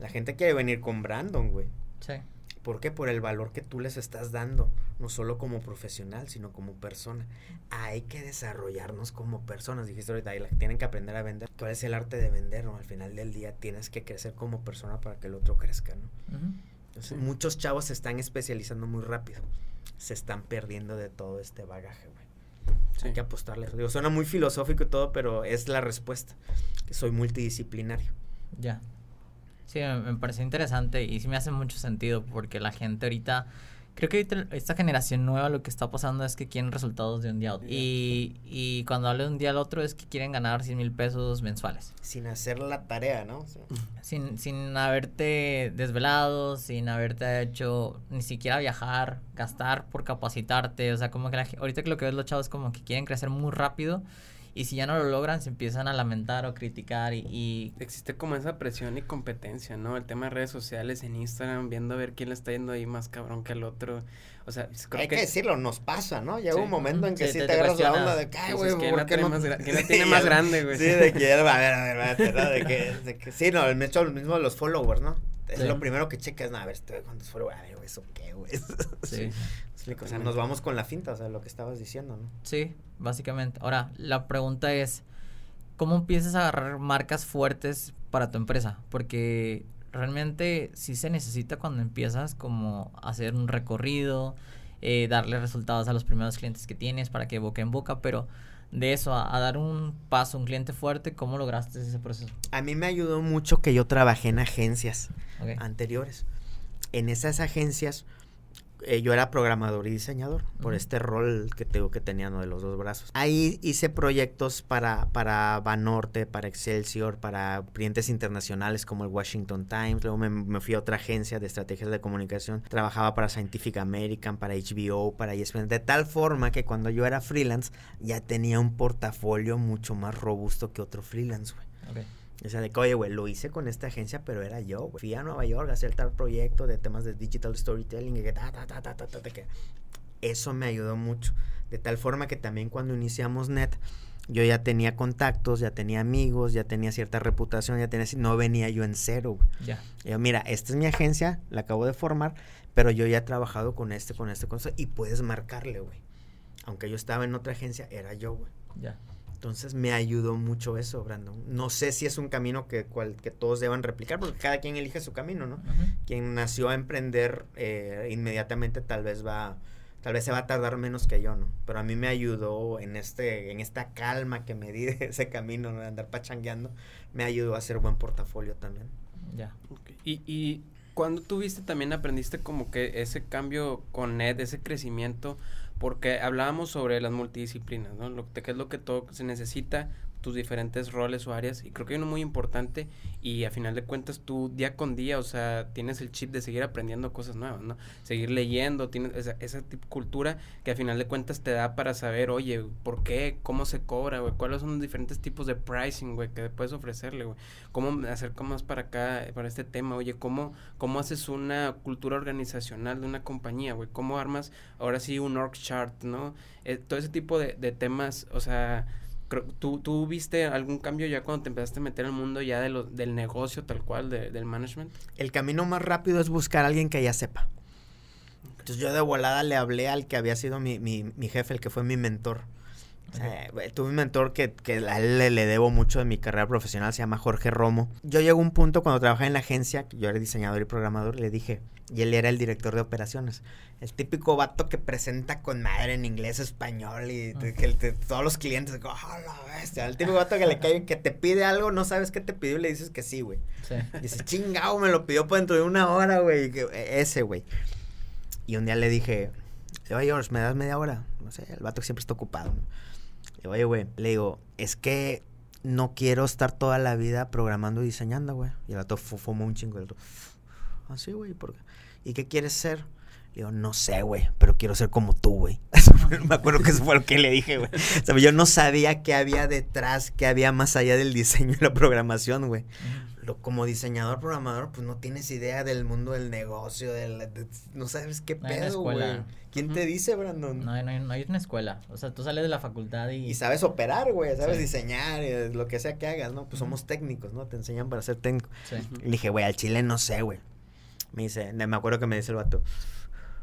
La gente quiere venir con Brandon, güey. Sí. ¿Por qué? Por el valor que tú les estás dando, no solo como profesional, sino como persona. Hay que desarrollarnos como personas. Dijiste ahorita, tienen que aprender a vender. ¿Cuál es el arte de vender? No? Al final del día tienes que crecer como persona para que el otro crezca, ¿no? Ujú. Entonces, Sí. muchos chavos se están especializando muy rápido. Se están perdiendo de todo este bagaje, güey. Sí. Hay que apostarle. Digo, suena muy filosófico y todo, pero es la respuesta. Que soy multidisciplinario. Ya. Sí, me, me pareció interesante y sí me hace mucho sentido porque la gente ahorita, creo que ahorita esta generación nueva lo que está pasando es que quieren resultados de un día a otro. Y, y cuando hablo de un día al otro es que quieren ganar 100 mil pesos mensuales. Sin hacer la tarea, ¿no? Sí. [CLEARS THROAT] Sin, sin haberte desvelado, sin haberte hecho ni siquiera viajar, gastar por capacitarte. O sea, como que la, ahorita que lo que ves los chavos es como que quieren crecer muy rápido y si ya no lo logran se empiezan a lamentar o criticar y, y Existe como esa presión y competencia, ¿no? El tema de redes sociales en Instagram, viendo a ver quién le está yendo ahí más cabrón que el otro. O sea, creo Hay que... que decirlo, nos pasa, ¿no? Llega Sí. un momento en que Sí, sí, te- te, agarras la onda de que, ay, güey, ¿quién ¿por la qué [LAUGHS] tiene no? más gra- quién la tiene más grande, güey? Sí, de que, a ver, a ver, espérate, ¿no? De que, de que, sí, no, el hecho lo mismo de los followers, ¿no? Es Sí. lo primero que checas, no, a ver, estoy cuántos followers, a ver, güey, ¿eso qué, güey? [LAUGHS] sí. Explico, o sea, nos vamos con la finta, o sea, lo que estabas diciendo, ¿no? Sí, básicamente. Ahora, la pregunta es, ¿cómo empiezas a agarrar marcas fuertes para tu empresa? Porque realmente sí se necesita cuando empiezas como hacer un recorrido, eh, darle resultados a los primeros clientes que tienes para que boca en boca, pero de eso a, a dar un paso, un cliente fuerte, ¿cómo lograste ese proceso? A mí me ayudó mucho que yo trabajé en agencias anteriores. En esas agencias eh, yo era programador y diseñador por este rol que tengo que tenía ¿no? de los dos brazos. Ahí hice proyectos para, para Banorte, para Excelsior, para clientes internacionales como el Washington Times. Luego me, me fui a otra agencia de estrategias de comunicación. Trabajaba para Scientific American, para HBO, para ESPN. De tal forma que cuando yo era freelance ya tenía un portafolio mucho más robusto que otro freelance, güey. Ok. O sea, de que, oye, güey, lo hice con esta agencia, pero era yo, güey. Fui a Nueva York a hacer tal proyecto de temas de digital storytelling y que ta, ta, ta, ta, ta, ta, que eso me ayudó mucho. De tal forma que también cuando iniciamos Net, yo ya tenía contactos, ya tenía amigos, ya tenía cierta reputación, ya tenía... No venía yo en cero, güey. Ya. Yo, mira, esta es mi agencia, la acabo de formar, pero yo ya he trabajado con este, con este, con este, y puedes marcarle, güey. Aunque yo estaba en otra agencia, era yo, güey. Ya. Entonces me ayudó mucho eso, Brandon. No sé si es un camino que, cual, que todos deban replicar, porque cada quien elige su camino, ¿no? Quien nació a emprender eh, inmediatamente tal vez va, tal vez se va a tardar menos que yo, ¿no? Pero a mí me ayudó en este, en esta calma que me di [LAUGHS] de ese camino, ¿no? de andar pachangueando, me ayudó a hacer buen portafolio también. Ya. Y, y cuando tuviste también aprendiste como que ese cambio con Ed, ese crecimiento, porque hablábamos sobre las multidisciplinas, ¿no? Lo, que es lo que todo se necesita, tus diferentes roles o áreas, y creo que hay uno muy importante, y a final de cuentas tú día con día, o sea, tienes el chip de seguir aprendiendo cosas nuevas, ¿no? Seguir leyendo, tienes esa, esa cultura que a final de cuentas te da para saber, oye, ¿por qué? ¿Cómo se cobra, güey? ¿Cuáles son los diferentes tipos de pricing, güey, que puedes ofrecerle, güey? ¿Cómo hacer más para acá, para este tema? Oye, ¿cómo, cómo haces una cultura organizacional de una compañía, güey? ¿Cómo armas ahora sí un org chart, ¿no? Eh, todo ese tipo de, de temas, o sea, ¿tú, ¿tú viste algún cambio ya cuando te empezaste a meter al mundo ya de lo, del negocio tal cual, de- del management? El camino más rápido es buscar a alguien que ya sepa. Entonces yo de volada le hablé al que había sido mi, mi, mi jefe, el que fue mi mentor. O sea, güey, tuve un mentor que, que a él le, le debo mucho de mi carrera profesional, se llama Jorge Romo. Yo llego a un punto cuando trabajaba en la agencia, que yo era diseñador y programador, le dije, y él era el director de operaciones. El típico vato que presenta con madre en inglés, español y te- que te- todos los clientes, "Ah, la bestia". El típico vato que le cae, que te pide algo, no sabes qué te pidió y le dices que sí, güey. Sí. Dice, chingado, me lo pidió por dentro de una hora, güey. que- Ese, güey. Y un día le dije, oye, George, ¿me das media hora? No sé, el vato siempre está ocupado. ¿no? Le digo, oye, güey, le digo, es que no quiero estar toda la vida programando y diseñando, güey. Y el vato fu- fumó un chingo. Y el otro, así, güey, ¿por qué? ¿Y qué quieres ser? Le digo, no sé, güey, pero quiero ser como tú, güey. [LAUGHS] Me acuerdo que eso fue lo que le dije, güey. O sea, yo no sabía qué había detrás, qué había más allá del diseño y la programación, güey como diseñador programador, pues no tienes idea del mundo del negocio, del, de- no sabes qué No pedo, güey. ¿Quién te dice, Brandon? No, hay- no, hay- no hay una escuela. O sea, tú sales de la facultad y... Y sabes operar, güey, sabes Sí. diseñar, y lo que sea que hagas, ¿no? Pues somos técnicos, ¿no? Te enseñan para ser técnico. Sí. Y le dije, güey, al chile no sé, güey. Me dice, me acuerdo que me dice el vato,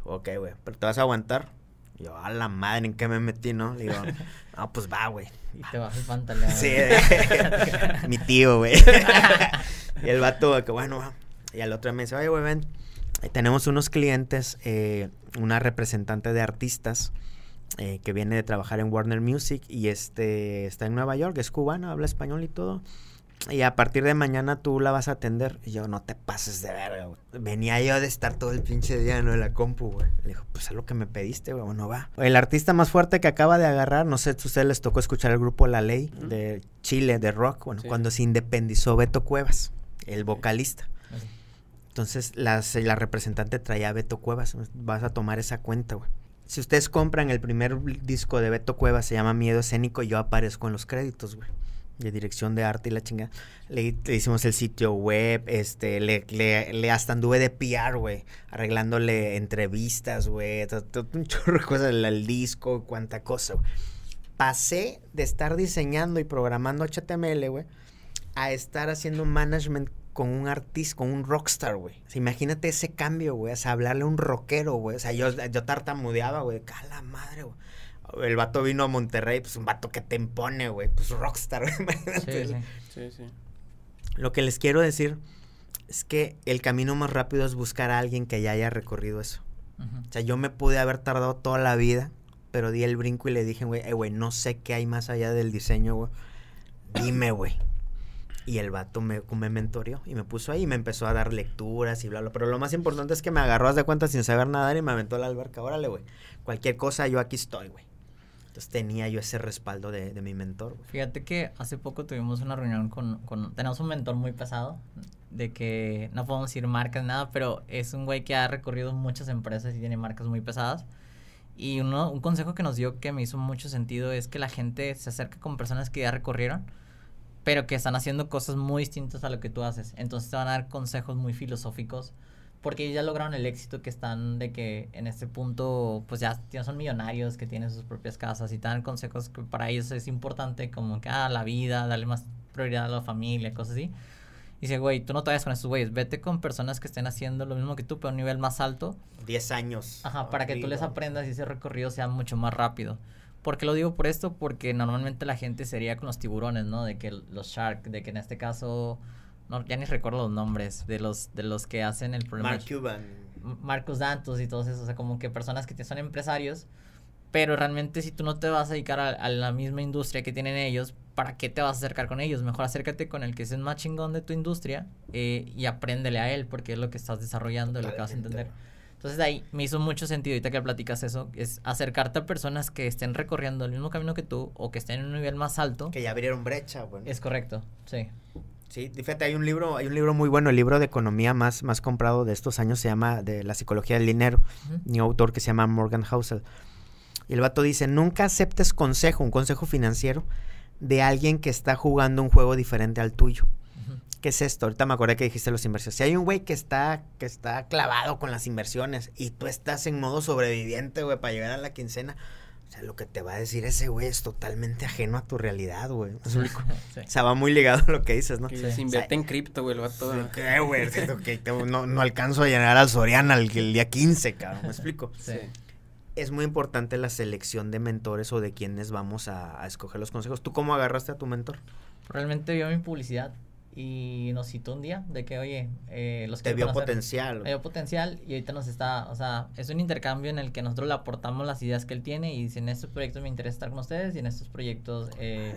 ok, güey, pero te vas a aguantar. Y yo, a la madre, ¿en qué me metí, no? Le digo, [LAUGHS] no, pues va, güey. Y te bajas el pantalón. Sí, [LAUGHS] [LAUGHS] mi tío, güey. y el vato, que bueno, va. y al otro me dice, oye, güey, ven, ahí tenemos unos clientes, eh, una representante de artistas eh, que viene de trabajar en Warner Music y este está en Nueva York, es cubana, habla español y todo. Y a partir de mañana tú la vas a atender. Y yo, no te pases de verga, güey. Venía yo de estar todo el pinche día ¿no? en la compu, güey. Le dijo, pues es lo que me pediste, güey. Bueno, va. El artista más fuerte que acaba de agarrar, no sé si a ustedes les tocó escuchar el grupo La Ley de Chile, de rock. Bueno, Sí. cuando se independizó Beto Cuevas, el vocalista. Entonces las- la representante traía a Beto Cuevas. Vas a tomar esa cuenta, güey. Si ustedes compran el primer disco de Beto Cuevas, se llama Miedo Escénico, yo aparezco en los créditos, güey. De dirección de arte y la chingada. Le, le hicimos el sitio web, este, le, le, le hasta anduve de PR, güey. Arreglándole entrevistas, güey. to- to- Un chorro de cosas, el, disco, cuánta cosa, güey. Pasé de estar diseñando y programando HTML, güey, a estar haciendo management con un artista, con un rockstar, güey. Imagínate ese cambio, güey. O sea, hablarle a un rockero, güey. O sea, yo, yo tartamudeaba, güey. ¡Cala madre, güey! El vato vino a Monterrey, pues un vato que te impone, güey. Pues rockstar, [LAUGHS] güey. Sí, sí. Sí, sí. Lo que les quiero decir es que el camino más rápido es buscar a alguien que ya haya recorrido eso. O sea, yo me pude haber tardado toda la vida, pero di el brinco y le dije, güey, eh, güey, no sé qué hay más allá del diseño, güey. Dime, güey. Y el vato me, me mentoreó y me puso ahí y me empezó a dar lecturas y bla, bla. Pero lo más importante es que me agarró, haz de cuenta, sin saber nadar y me aventó a la alberca. Órale, güey. Cualquier cosa, yo aquí estoy, güey. Entonces tenía yo ese respaldo de, de mi mentor. Fíjate que hace poco tuvimos una reunión con, con... Tenemos un mentor muy pesado, de que no podemos decir marcas, nada, pero es un güey que ha recorrido muchas empresas y tiene marcas muy pesadas. Y uno, un consejo que nos dio que me hizo mucho sentido es que la gente se acerca con personas que ya recorrieron, pero que están haciendo cosas muy distintas a lo que tú haces. Entonces te van a dar consejos muy filosóficos, porque ellos ya lograron el éxito que están de que en este punto, pues ya ya son millonarios, que tienen sus propias casas y te dan consejos que para ellos es importante, como que, ah, la vida, darle más prioridad a la familia, cosas así. Y dice, güey, tú no te vayas con esos güeyes, vete con personas que estén haciendo lo mismo que tú, pero a un nivel más alto, Diez años. Ajá, para que tú les aprendas y ese recorrido sea mucho más rápido. ¿Por qué lo digo por esto? Porque normalmente la gente sería con los tiburones, ¿no? De que los shark, de que en este caso, no, ya ni recuerdo los nombres de los de los que hacen el problema. Mark Cuban. Marcos Dantos y todos esos, o sea, como que personas que son empresarios, pero realmente si tú no te vas a dedicar a, a, la misma industria que tienen ellos, ¿para qué te vas a acercar con ellos? Mejor acércate con el que es el más chingón de tu industria eh, y apréndele a él, porque es lo que estás desarrollando, es lo que vas a entender. Entonces ahí me hizo mucho sentido, ahorita que platicas eso, es acercarte a personas que estén recorriendo el mismo camino que tú o que estén en un nivel más alto. Que ya abrieron brecha, bueno. Es correcto, sí. Sí, fíjate, hay un libro, hay un libro muy bueno, el libro de economía más, más comprado de estos años se llama de la psicología del dinero, uh -huh. un autor que se llama Morgan Housel. Y el vato dice, nunca aceptes consejo, un consejo financiero, de alguien que está jugando un juego diferente al tuyo. Uh -huh. ¿Qué es esto? Ahorita me acordé que dijiste los inversiones. Si hay un güey que está, que está clavado con las inversiones y tú estás en modo sobreviviente, güey, para llegar a la quincena, sea, lo que te va a decir ese güey es totalmente ajeno a tu realidad, güey. [LAUGHS] sí. O sea, va muy ligado a lo que dices, ¿no? Que se invierte o sea, en cripto, güey, el vato. Sí, ¿Qué, güey? no, no, alcanzo a llegar al Soriana el, el día 15, cabrón, ¿me explico? Sí. Es muy importante la selección de mentores o de quienes vamos a, a escoger los consejos. ¿Tú cómo agarraste a tu mentor? Realmente vio mi publicidad y nos citó un día de que, oye, eh, los que... Te vio potencial. Me vio potencial y ahorita nos está, o sea, es un intercambio en el que nosotros le aportamos las ideas que él tiene y dice, en estos proyectos me interesa estar con ustedes y en estos proyectos... Eh,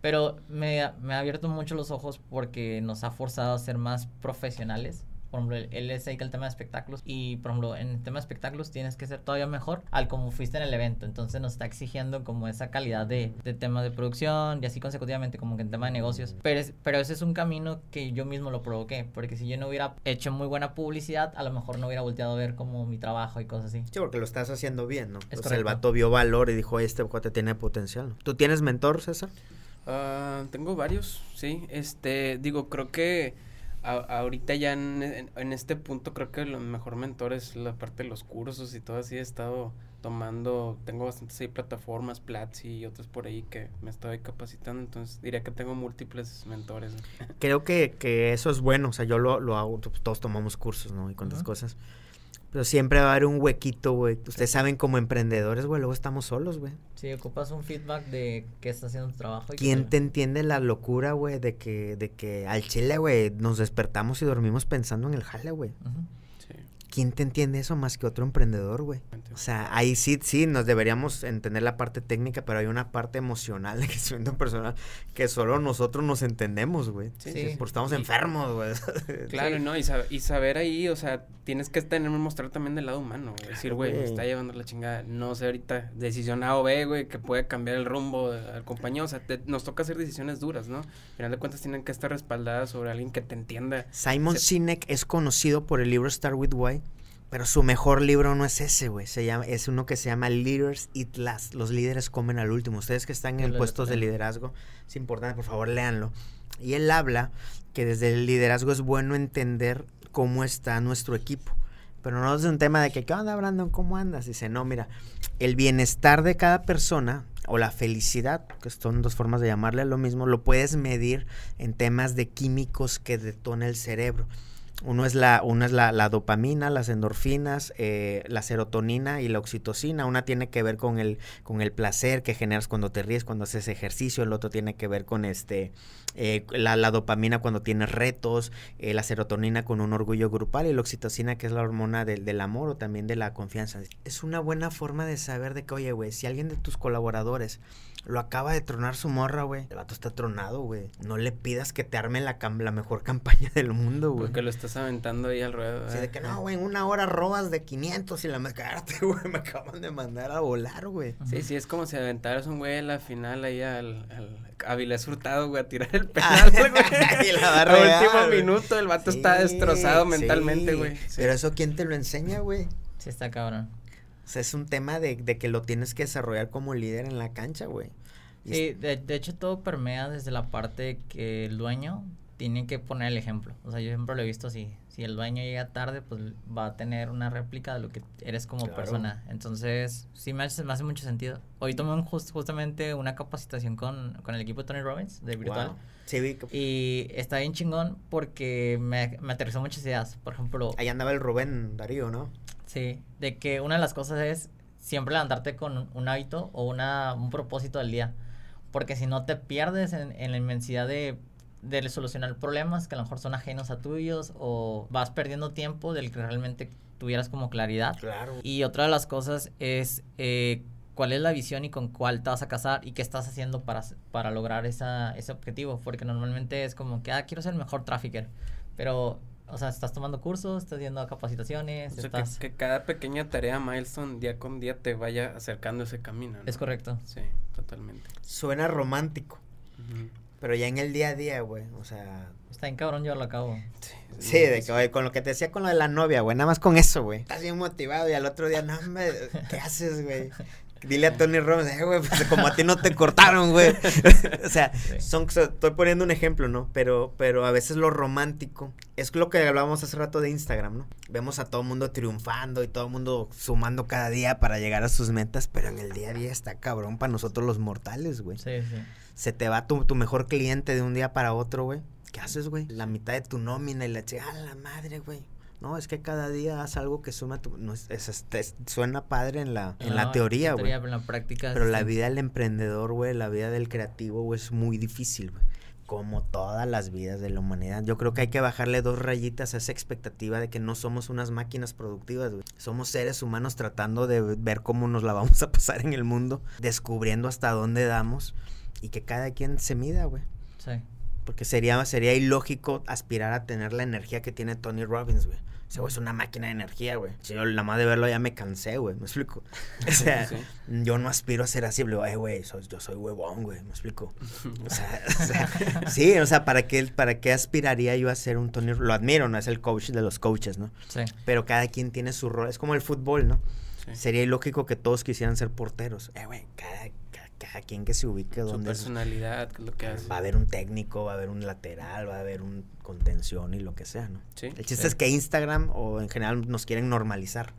pero me, me ha abierto mucho los ojos porque nos ha forzado a ser más profesionales por ejemplo, él, es dedica al tema de espectáculos y, por ejemplo, en el tema de espectáculos tienes que ser todavía mejor al como fuiste en el evento. Entonces nos está exigiendo como esa calidad de, de tema de producción y así consecutivamente como que en tema de negocios. Pero, es, pero ese es un camino que yo mismo lo provoqué, porque si yo no hubiera hecho muy buena publicidad, a lo mejor no hubiera volteado a ver como mi trabajo y cosas así. Sí, porque lo estás haciendo bien, ¿no? Es o sea, el vato vio valor y dijo, este cuate tiene potencial. ¿Tú tienes mentor, César? Uh, tengo varios, sí. Este, digo, creo que a, ahorita ya en, en, en, este punto creo que lo mejor mentor es la parte de los cursos y todo así he estado tomando, tengo bastantes ahí plataformas, Platzi y otras por ahí que me estoy capacitando, entonces diría que tengo múltiples mentores. [LAUGHS] Creo que, que eso es bueno, o sea, yo lo, lo hago, todos tomamos cursos, ¿no? Y cuantas uh -huh. cosas. Pero siempre va a haber un huequito, güey. Ustedes saben, como emprendedores, güey, luego estamos solos, güey. Sí, ocupas un feedback de qué está haciendo tu trabajo. ¿Quién te entiende la locura, güey, de que, de que al chile, güey, nos despertamos y dormimos pensando en el jale, güey? Uh -huh. ¿Quién te entiende eso más que otro emprendedor, güey? O sea, ahí sí, sí, nos deberíamos entender la parte técnica, pero hay una parte emocional [LAUGHS] de crecimiento personal que solo nosotros nos entendemos, güey. Sí, sí. Porque estamos y, enfermos, güey. [LAUGHS] Claro, sí. ¿no? Y, sab y, saber ahí, o sea, tienes que tener, mostrar también del lado humano, güey. Decir, güey, me está llevando la chingada, no sé ahorita, decisión A o B, güey, que puede cambiar el rumbo al compañero. O sea, te, nos toca hacer decisiones duras, ¿no? Al final de cuentas tienen que estar respaldadas sobre alguien que te entienda. Simon Se Sinek es conocido por el libro Start With Why. Pero su mejor libro no es ese, güey. Se llama, es uno que se llama Leaders Eat Last. Los líderes comen al último. Ustedes que están en puestos de liderazgo, es importante, por favor, léanlo. Y él habla que desde el liderazgo es bueno entender cómo está nuestro equipo. Pero no es un tema de que, ¿qué onda, Brandon? ¿Cómo andas? Dice, no, mira, el bienestar de cada persona o la felicidad, que son dos formas de llamarle a lo mismo, lo puedes medir en temas de químicos que detona el cerebro. Uno es la, una es la, la dopamina, las endorfinas, eh, la serotonina y la oxitocina. Una tiene que ver con el, con el placer que generas cuando te ríes, cuando haces ejercicio. El otro tiene que ver con este eh, la, la, dopamina cuando tienes retos, eh, la serotonina con un orgullo grupal y la oxitocina que es la hormona del, del amor o también de la confianza. Es una buena forma de saber de que, oye, güey, si alguien de tus colaboradores lo acaba de tronar su morra, güey. El vato está tronado, güey. No le pidas que te arme la, la mejor [LAUGHS] campaña del mundo, güey. Porque lo estás aventando ahí al ruedo. Sí, de que no, güey, en una hora robas de 500 y la me [LAUGHS] cagaste, güey. Me acaban de mandar a volar, güey. Sí, sí, es como si aventaras un güey a la final ahí al, al Avilés Hurtado, güey, a tirar el [LAUGHS] penal, güey. y la va a último wey. minuto, el vato sí, está destrozado sí, mentalmente, güey. Sí. Pero eso, ¿quién te lo enseña, güey? Sí, está cabrón. O sea, es un tema de, de que lo tienes que desarrollar como líder en la cancha, güey. Sí, de, de, hecho todo permea desde la parte que el dueño tiene que poner el ejemplo. O sea, yo siempre lo he visto así. Si el dueño llega tarde, pues va a tener una réplica de lo que eres como claro. persona. Entonces, sí me hace, me hace mucho sentido. Hoy tomé just, justamente una capacitación con, con, el equipo de Tony Robbins, de virtual. Wow. Sí, vi. Y está bien chingón porque me, me aterrizó muchas ideas. Por ejemplo... Ahí andaba el Rubén Darío, ¿no? Sí, de que una de las cosas es siempre levantarte con un hábito o una, un propósito del día. Porque si no te pierdes en, en la inmensidad de, de solucionar problemas que a lo mejor son ajenos a tuyos o vas perdiendo tiempo del que realmente tuvieras como claridad. Claro. Y otra de las cosas es eh, cuál es la visión y con cuál te vas a casar y qué estás haciendo para, para lograr esa, ese objetivo. Porque normalmente es como que, ah, quiero ser el mejor trafficker. Pero, o sea, estás tomando cursos, estás yendo a capacitaciones, O sea, estás... que, que cada pequeña tarea, milestone, día con día te vaya acercando ese camino. ¿no? Es correcto. Sí, totalmente. Suena romántico, pero ya en el día a día, güey, o sea... Está bien cabrón llevarlo a cabo. Sí, Sí, de que, con lo que te decía con lo de la novia, güey, nada más con eso, güey. Estás bien motivado y al otro día, no, me, ¿qué haces, güey? Dile a Tony Robbins, eh, güey, pues como a ti no te cortaron, güey. [LAUGHS] o sea, Sí. son, so- estoy poniendo un ejemplo, ¿no? Pero, pero a veces lo romántico es lo que hablábamos hace rato de Instagram, ¿no? Vemos a todo el mundo triunfando y todo el mundo sumando cada día para llegar a sus metas, pero en el día a día está cabrón para nosotros los mortales, güey. Sí, sí. Se te va tu, tu mejor cliente de un día para otro, güey. ¿Qué haces, güey? La mitad de tu nómina y la chica, ¡ah, la madre, güey! No, es que cada día haz algo que suma tu... No, es, es- es- suena padre en la, en la teoría, güey. pero la práctica. Pero la vida del emprendedor, güey, la vida del creativo, güey, es muy difícil, güey. Como todas las vidas de la humanidad. Yo creo que hay que bajarle dos rayitas a esa expectativa de que no somos unas máquinas productivas, güey. Somos seres humanos tratando de ver cómo nos la vamos [LAUGHS] a pasar en el mundo, descubriendo hasta dónde damos y que cada quien se mida, güey. Sí. Porque sería, sería ilógico aspirar a tener la energía que tiene Tony Robbins, güey. O sea, güey, es una máquina de energía, güey. Si yo la más de verlo ya me cansé, güey. ¿Me explico? [LAUGHS] O sea, Sí. yo no aspiro a ser así. Le digo, "Ay, güey, yo soy huevón, güey. ¿Me explico? [LAUGHS] O sea, [LAUGHS] o sea, sí, o sea, ¿para qué, ¿para qué aspiraría yo a ser un Tony? Lo admiro, ¿no? Es el coach de los coaches, ¿no? Sí. Pero cada quien tiene su rol. Es como el fútbol, ¿no? Sí. Sería ilógico que todos quisieran ser porteros. Eh, güey, cada, cada, quien que se ubique Su donde es- personalidad, es lo que hace. Va a haber un técnico, va a haber un lateral, va a haber un contención y lo que sea, ¿no? Sí. El chiste Sí. es que Instagram o en general nos quieren normalizar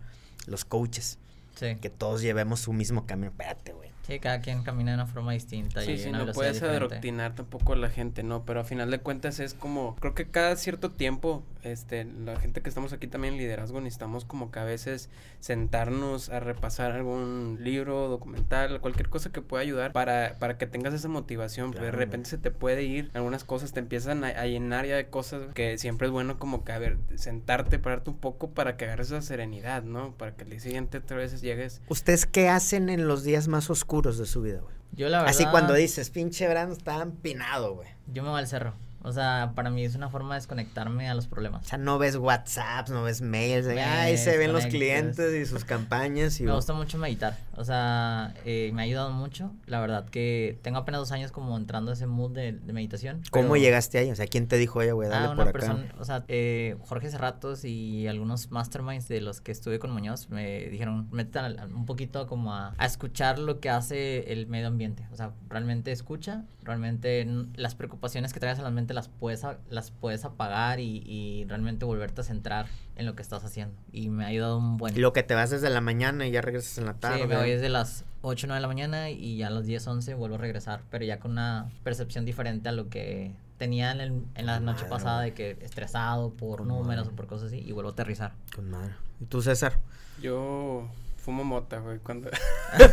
los coaches, Sí. que todos llevemos su mismo camino. Espérate, güey. Sí, cada quien camina de una forma distinta. Sí, y sí, no puedes adoctrinar tampoco a la gente, ¿no? Pero a final de cuentas es como, creo que cada cierto tiempo, este, la gente que estamos aquí también en liderazgo necesitamos como que a veces sentarnos a repasar algún libro, documental, cualquier cosa que pueda ayudar para, para que tengas esa motivación. porque de repente se te puede ir, algunas cosas te empiezan a, a llenar ya de cosas que siempre es bueno como que, a ver, sentarte, pararte un poco para que agarres esa serenidad, ¿no? Para que el día siguiente otra vez llegues ¿Ustedes qué hacen en los días más oscuros de su vida, güey? Yo la verdad. Así cuando dices, pinche Brando está empinado, güey. Yo me voy al cerro. O sea, para mí es una forma de desconectarme a los problemas. O sea, no ves WhatsApp, no ves mails, de, ay, se ven los clientes y sus campañas y... Me gusta mucho meditar. O sea, eh, me ha ayudado mucho. La verdad que tengo apenas dos años como entrando a ese mood de, de meditación. ¿Cómo pero- llegaste ahí? O sea, ¿quién te dijo, oye, güey, dale Ah, por una acá? persona, o sea, eh, Jorge Cerratos y algunos masterminds de los que estuve con Muñoz me dijeron, al- un poquito como a, a escuchar lo que hace el medio ambiente. O sea, realmente escucha, realmente las preocupaciones que traigas a la mente las puedes, a- las puedes apagar y, y realmente volverte a centrar en lo que estás haciendo. Y me ha ayudado un buen... Y lo que te vas desde la mañana y ya regresas en la tarde. Sí, me voy desde las 8 o 9 de la mañana y ya a las 10, 11 vuelvo a regresar, pero ya con una percepción diferente a lo que tenía en, el- en la Con noche madre, pasada de que estresado por Con números madre. o por cosas así y vuelvo a aterrizar. Con madre. ¿Y tú, César? Yo fumo mota, güey, cuando...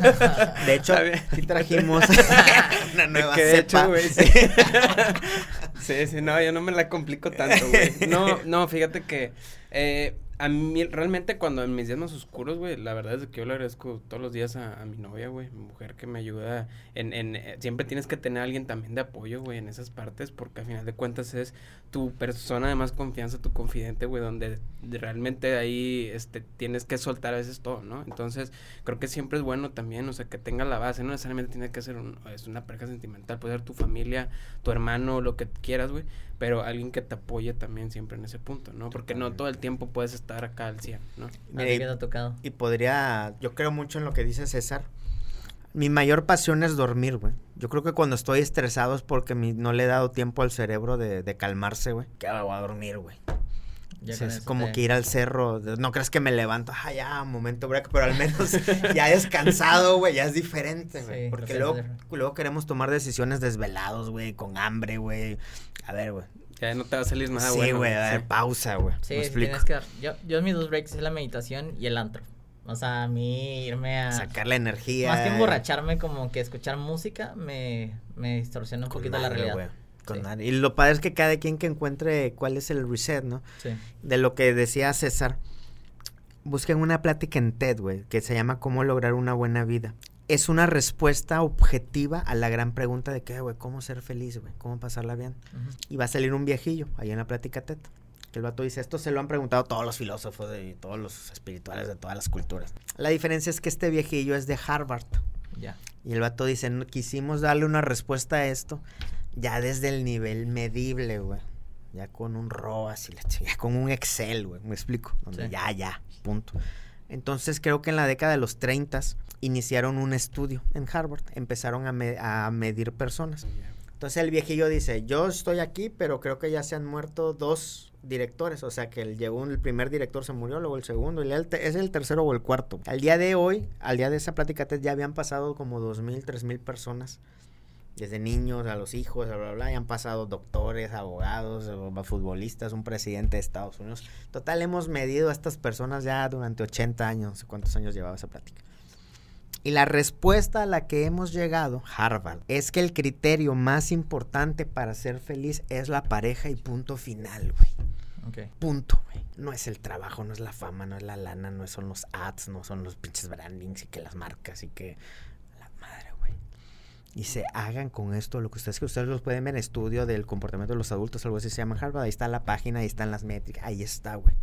[LAUGHS] De hecho, aquí trajimos [LAUGHS] una nueva que de hecho, güey, sí. [LAUGHS] sí, sí, no, yo no me la complico tanto, güey. No, no, fíjate que eh, a mí realmente cuando en mis días más oscuros, güey, la verdad es que yo le agradezco todos los días a, a mi novia, güey, mi mujer que me ayuda en, en, eh, siempre tienes que tener a alguien también de apoyo, güey, en esas partes, porque al final de cuentas es tu persona de más confianza, tu confidente, güey, donde de- realmente ahí, este, tienes que soltar a veces todo, ¿no? Entonces, creo que siempre es bueno también, o sea, que tenga la base, no necesariamente tiene que ser un, es una pareja sentimental, puede ser tu familia, tu hermano, lo que quieras, güey, pero alguien que te apoye también siempre en ese punto, ¿no? Porque no todo el tiempo puedes estar acá al 100, ¿no? ¿A ti Mira, qué te ha tocado? Y podría, yo creo mucho en lo que dice César. Mi mayor pasión es dormir, güey. Yo creo que cuando estoy estresado es porque mi- no le he dado tiempo al cerebro de, de calmarse, güey. Que ahora voy a dormir, güey. Es como te- que ir al cerro. No crees que me levanto, ah, ya, momento break, pero al menos [LAUGHS] ya descansado, güey, ya es diferente, güey. Sí, porque luego, luego queremos tomar decisiones desvelados, güey, con hambre, güey. A ver, güey. Ya no te va a salir nada sí, bueno. güey, a ver, sí. pausa, güey. Sí, ¿Me sí explico? tienes que dar. Yo, yo mis dos breaks es la meditación y el antro. O sea, a mí irme a... Sacar la energía. Más que emborracharme, como que escuchar música me, me distorsiona un con poquito la realidad. güey, con Sí. madre. Y lo padre es que cada quien que encuentre cuál es el reset, ¿no? Sí. De lo que decía César, busquen una plática en TED, güey, que se llama Cómo lograr una buena vida. Es una respuesta objetiva a la gran pregunta de que, güey, ¿cómo ser feliz, güey? ¿Cómo pasarla bien? Y va a salir un viejillo ahí en la plática TED. Que el vato dice, esto se lo han preguntado todos los filósofos y todos los espirituales de todas las culturas. La diferencia es que este viejillo es de Harvard. Ya. Y el vato dice, "No, quisimos darle una respuesta a esto ya desde el nivel medible, güey. Ya con un ROAS y la ya con un Excel, güey. Me explico. Donde Sí. ya, ya, punto. Entonces creo que en la década de los 30 iniciaron un estudio en Harvard. Empezaron a, me- a medir personas. Entonces el viejillo dice, yo estoy aquí, pero creo que ya se han muerto dos directores, o sea que el, llegó el primer director se murió, luego el segundo, y el es el tercero o el cuarto. Al día de hoy, al día de esa plática ya habían pasado como dos mil, tres mil personas, desde niños a los hijos, bla, bla, bla, y han pasado doctores, abogados, o futbolistas, un presidente de Estados Unidos. Total, hemos medido a estas personas ya durante 80 años, no sé cuántos años llevaba esa plática. Y la respuesta a la que hemos llegado, Harvard, es que el criterio más importante para ser feliz es la pareja y punto final, güey. Ok. Punto, güey. No es el trabajo, no es la fama, no es la lana, no son los ads, no son los pinches brandings y que las marcas y que... Y se hagan con esto lo que ustedes, que ustedes los pueden ver en estudio del comportamiento de los adultos, algo así se llama Harvard. Ahí está la página, ahí están las métricas, ahí está, güey.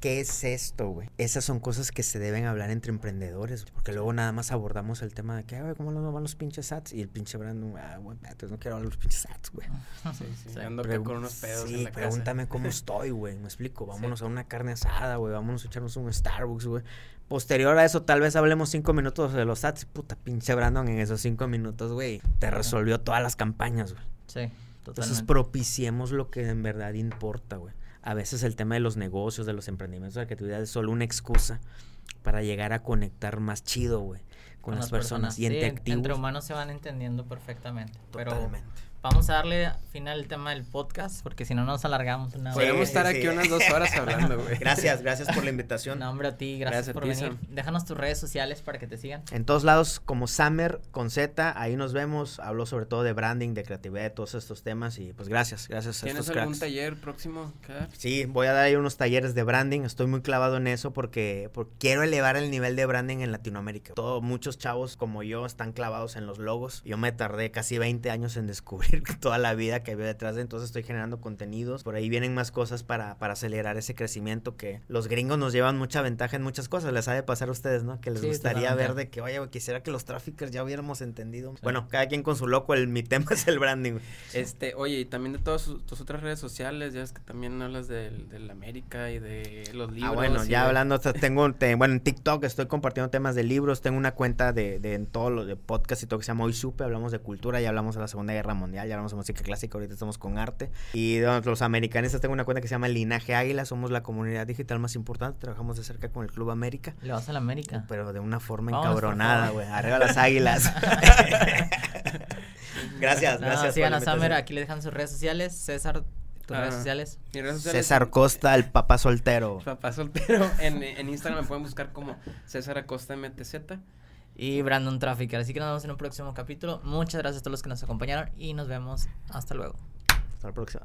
¿Qué es esto, güey? Esas son cosas que se deben hablar entre emprendedores, güey, porque luego nada más abordamos el tema de que, "Ay, güey, ¿cómo nos van los pinches ads? Y el pinche Brandon, ah, güey, espérate, no quiero hablar de los pinches ads, güey. [LAUGHS] Sí, sí. Sí. Ando acá Pregu- con unos pedos sí, en la casa. pregúntame cómo estoy, güey. Me explico. [LAUGHS] Vámonos a una carne asada, güey. Vámonos a echarnos un Starbucks, güey. Posterior a eso, tal vez hablemos cinco minutos de los ads. Puta, pinche Brandon, en esos cinco minutos, güey, te resolvió todas las campañas, güey. Sí, Entonces totalmente. propiciemos lo que en verdad importa, güey. A veces el tema de los negocios, de los emprendimientos, de la creatividad es solo una excusa para llegar a conectar más chido, güey, con, las personas. Y Sí, entre entre humanos se van entendiendo perfectamente. Pero Totalmente. Vamos a darle final el tema del podcast, porque si no nos alargamos una hora. Podemos Sí, estar sí, aquí sí. unas dos horas hablando, [LAUGHS] güey. Gracias, gracias por la invitación. No, hombre, a ti, gracias, por ti, venir. Sam. Déjanos tus redes sociales para que te sigan. En todos lados, como Summer con Z, ahí nos vemos. Hablo sobre todo de branding, de creatividad, de todos estos temas. Y pues gracias, gracias a ¿Tienes estos algún cracks. taller próximo que dar? Sí, voy a dar ahí unos talleres de branding. Estoy muy clavado en eso porque, porque quiero elevar el nivel de branding en Latinoamérica. Todo, muchos chavos como yo están clavados en los logos. Yo me tardé casi 20 años en descubrir toda la vida que había detrás de entonces estoy generando contenidos. Por ahí vienen más cosas para, para acelerar ese crecimiento que los gringos nos llevan mucha ventaja en muchas cosas. Les ha de pasar a ustedes, ¿no? Que les Sí, gustaría ver de que, oye, quisiera que los traffickers ya hubiéramos entendido. Bueno, cada quien con su loco. El, mi tema es el branding. Este, oye, y también de todas sus- tus otras redes sociales, ya es que también hablas del, del América y de los libros. Ah, bueno, y ya de- hablando, o sea, tengo, te- bueno, en TikTok estoy compartiendo temas de libros, tengo una cuenta de, de en todo lo de podcast y todo que se llama Hoy Supe, hablamos de cultura, ya hablamos de la Segunda Guerra Mundial, ya hablamos de música clásica, ahorita estamos con arte. Y los americanistas tengo una cuenta que se llama Linaje Águila, somos la comunidad digital más importante, trabajamos de cerca con el Club América. Le vas a la América. Pero de una forma Vamos, encabronada, güey. Arriba las águilas. [LAUGHS] [LAUGHS] gracias, No, gracias. sigan a invitación. aquí le dejan sus redes sociales. César, tus Ah. redes sociales. mis redes sociales- César Costa, el papá soltero. Papá soltero. En, en Instagram me pueden buscar como César Acosta MTZ y Brandon Trafficker. Así que nos vemos en un próximo capítulo. Muchas gracias a todos los que nos acompañaron y nos vemos hasta luego. Hasta la próxima.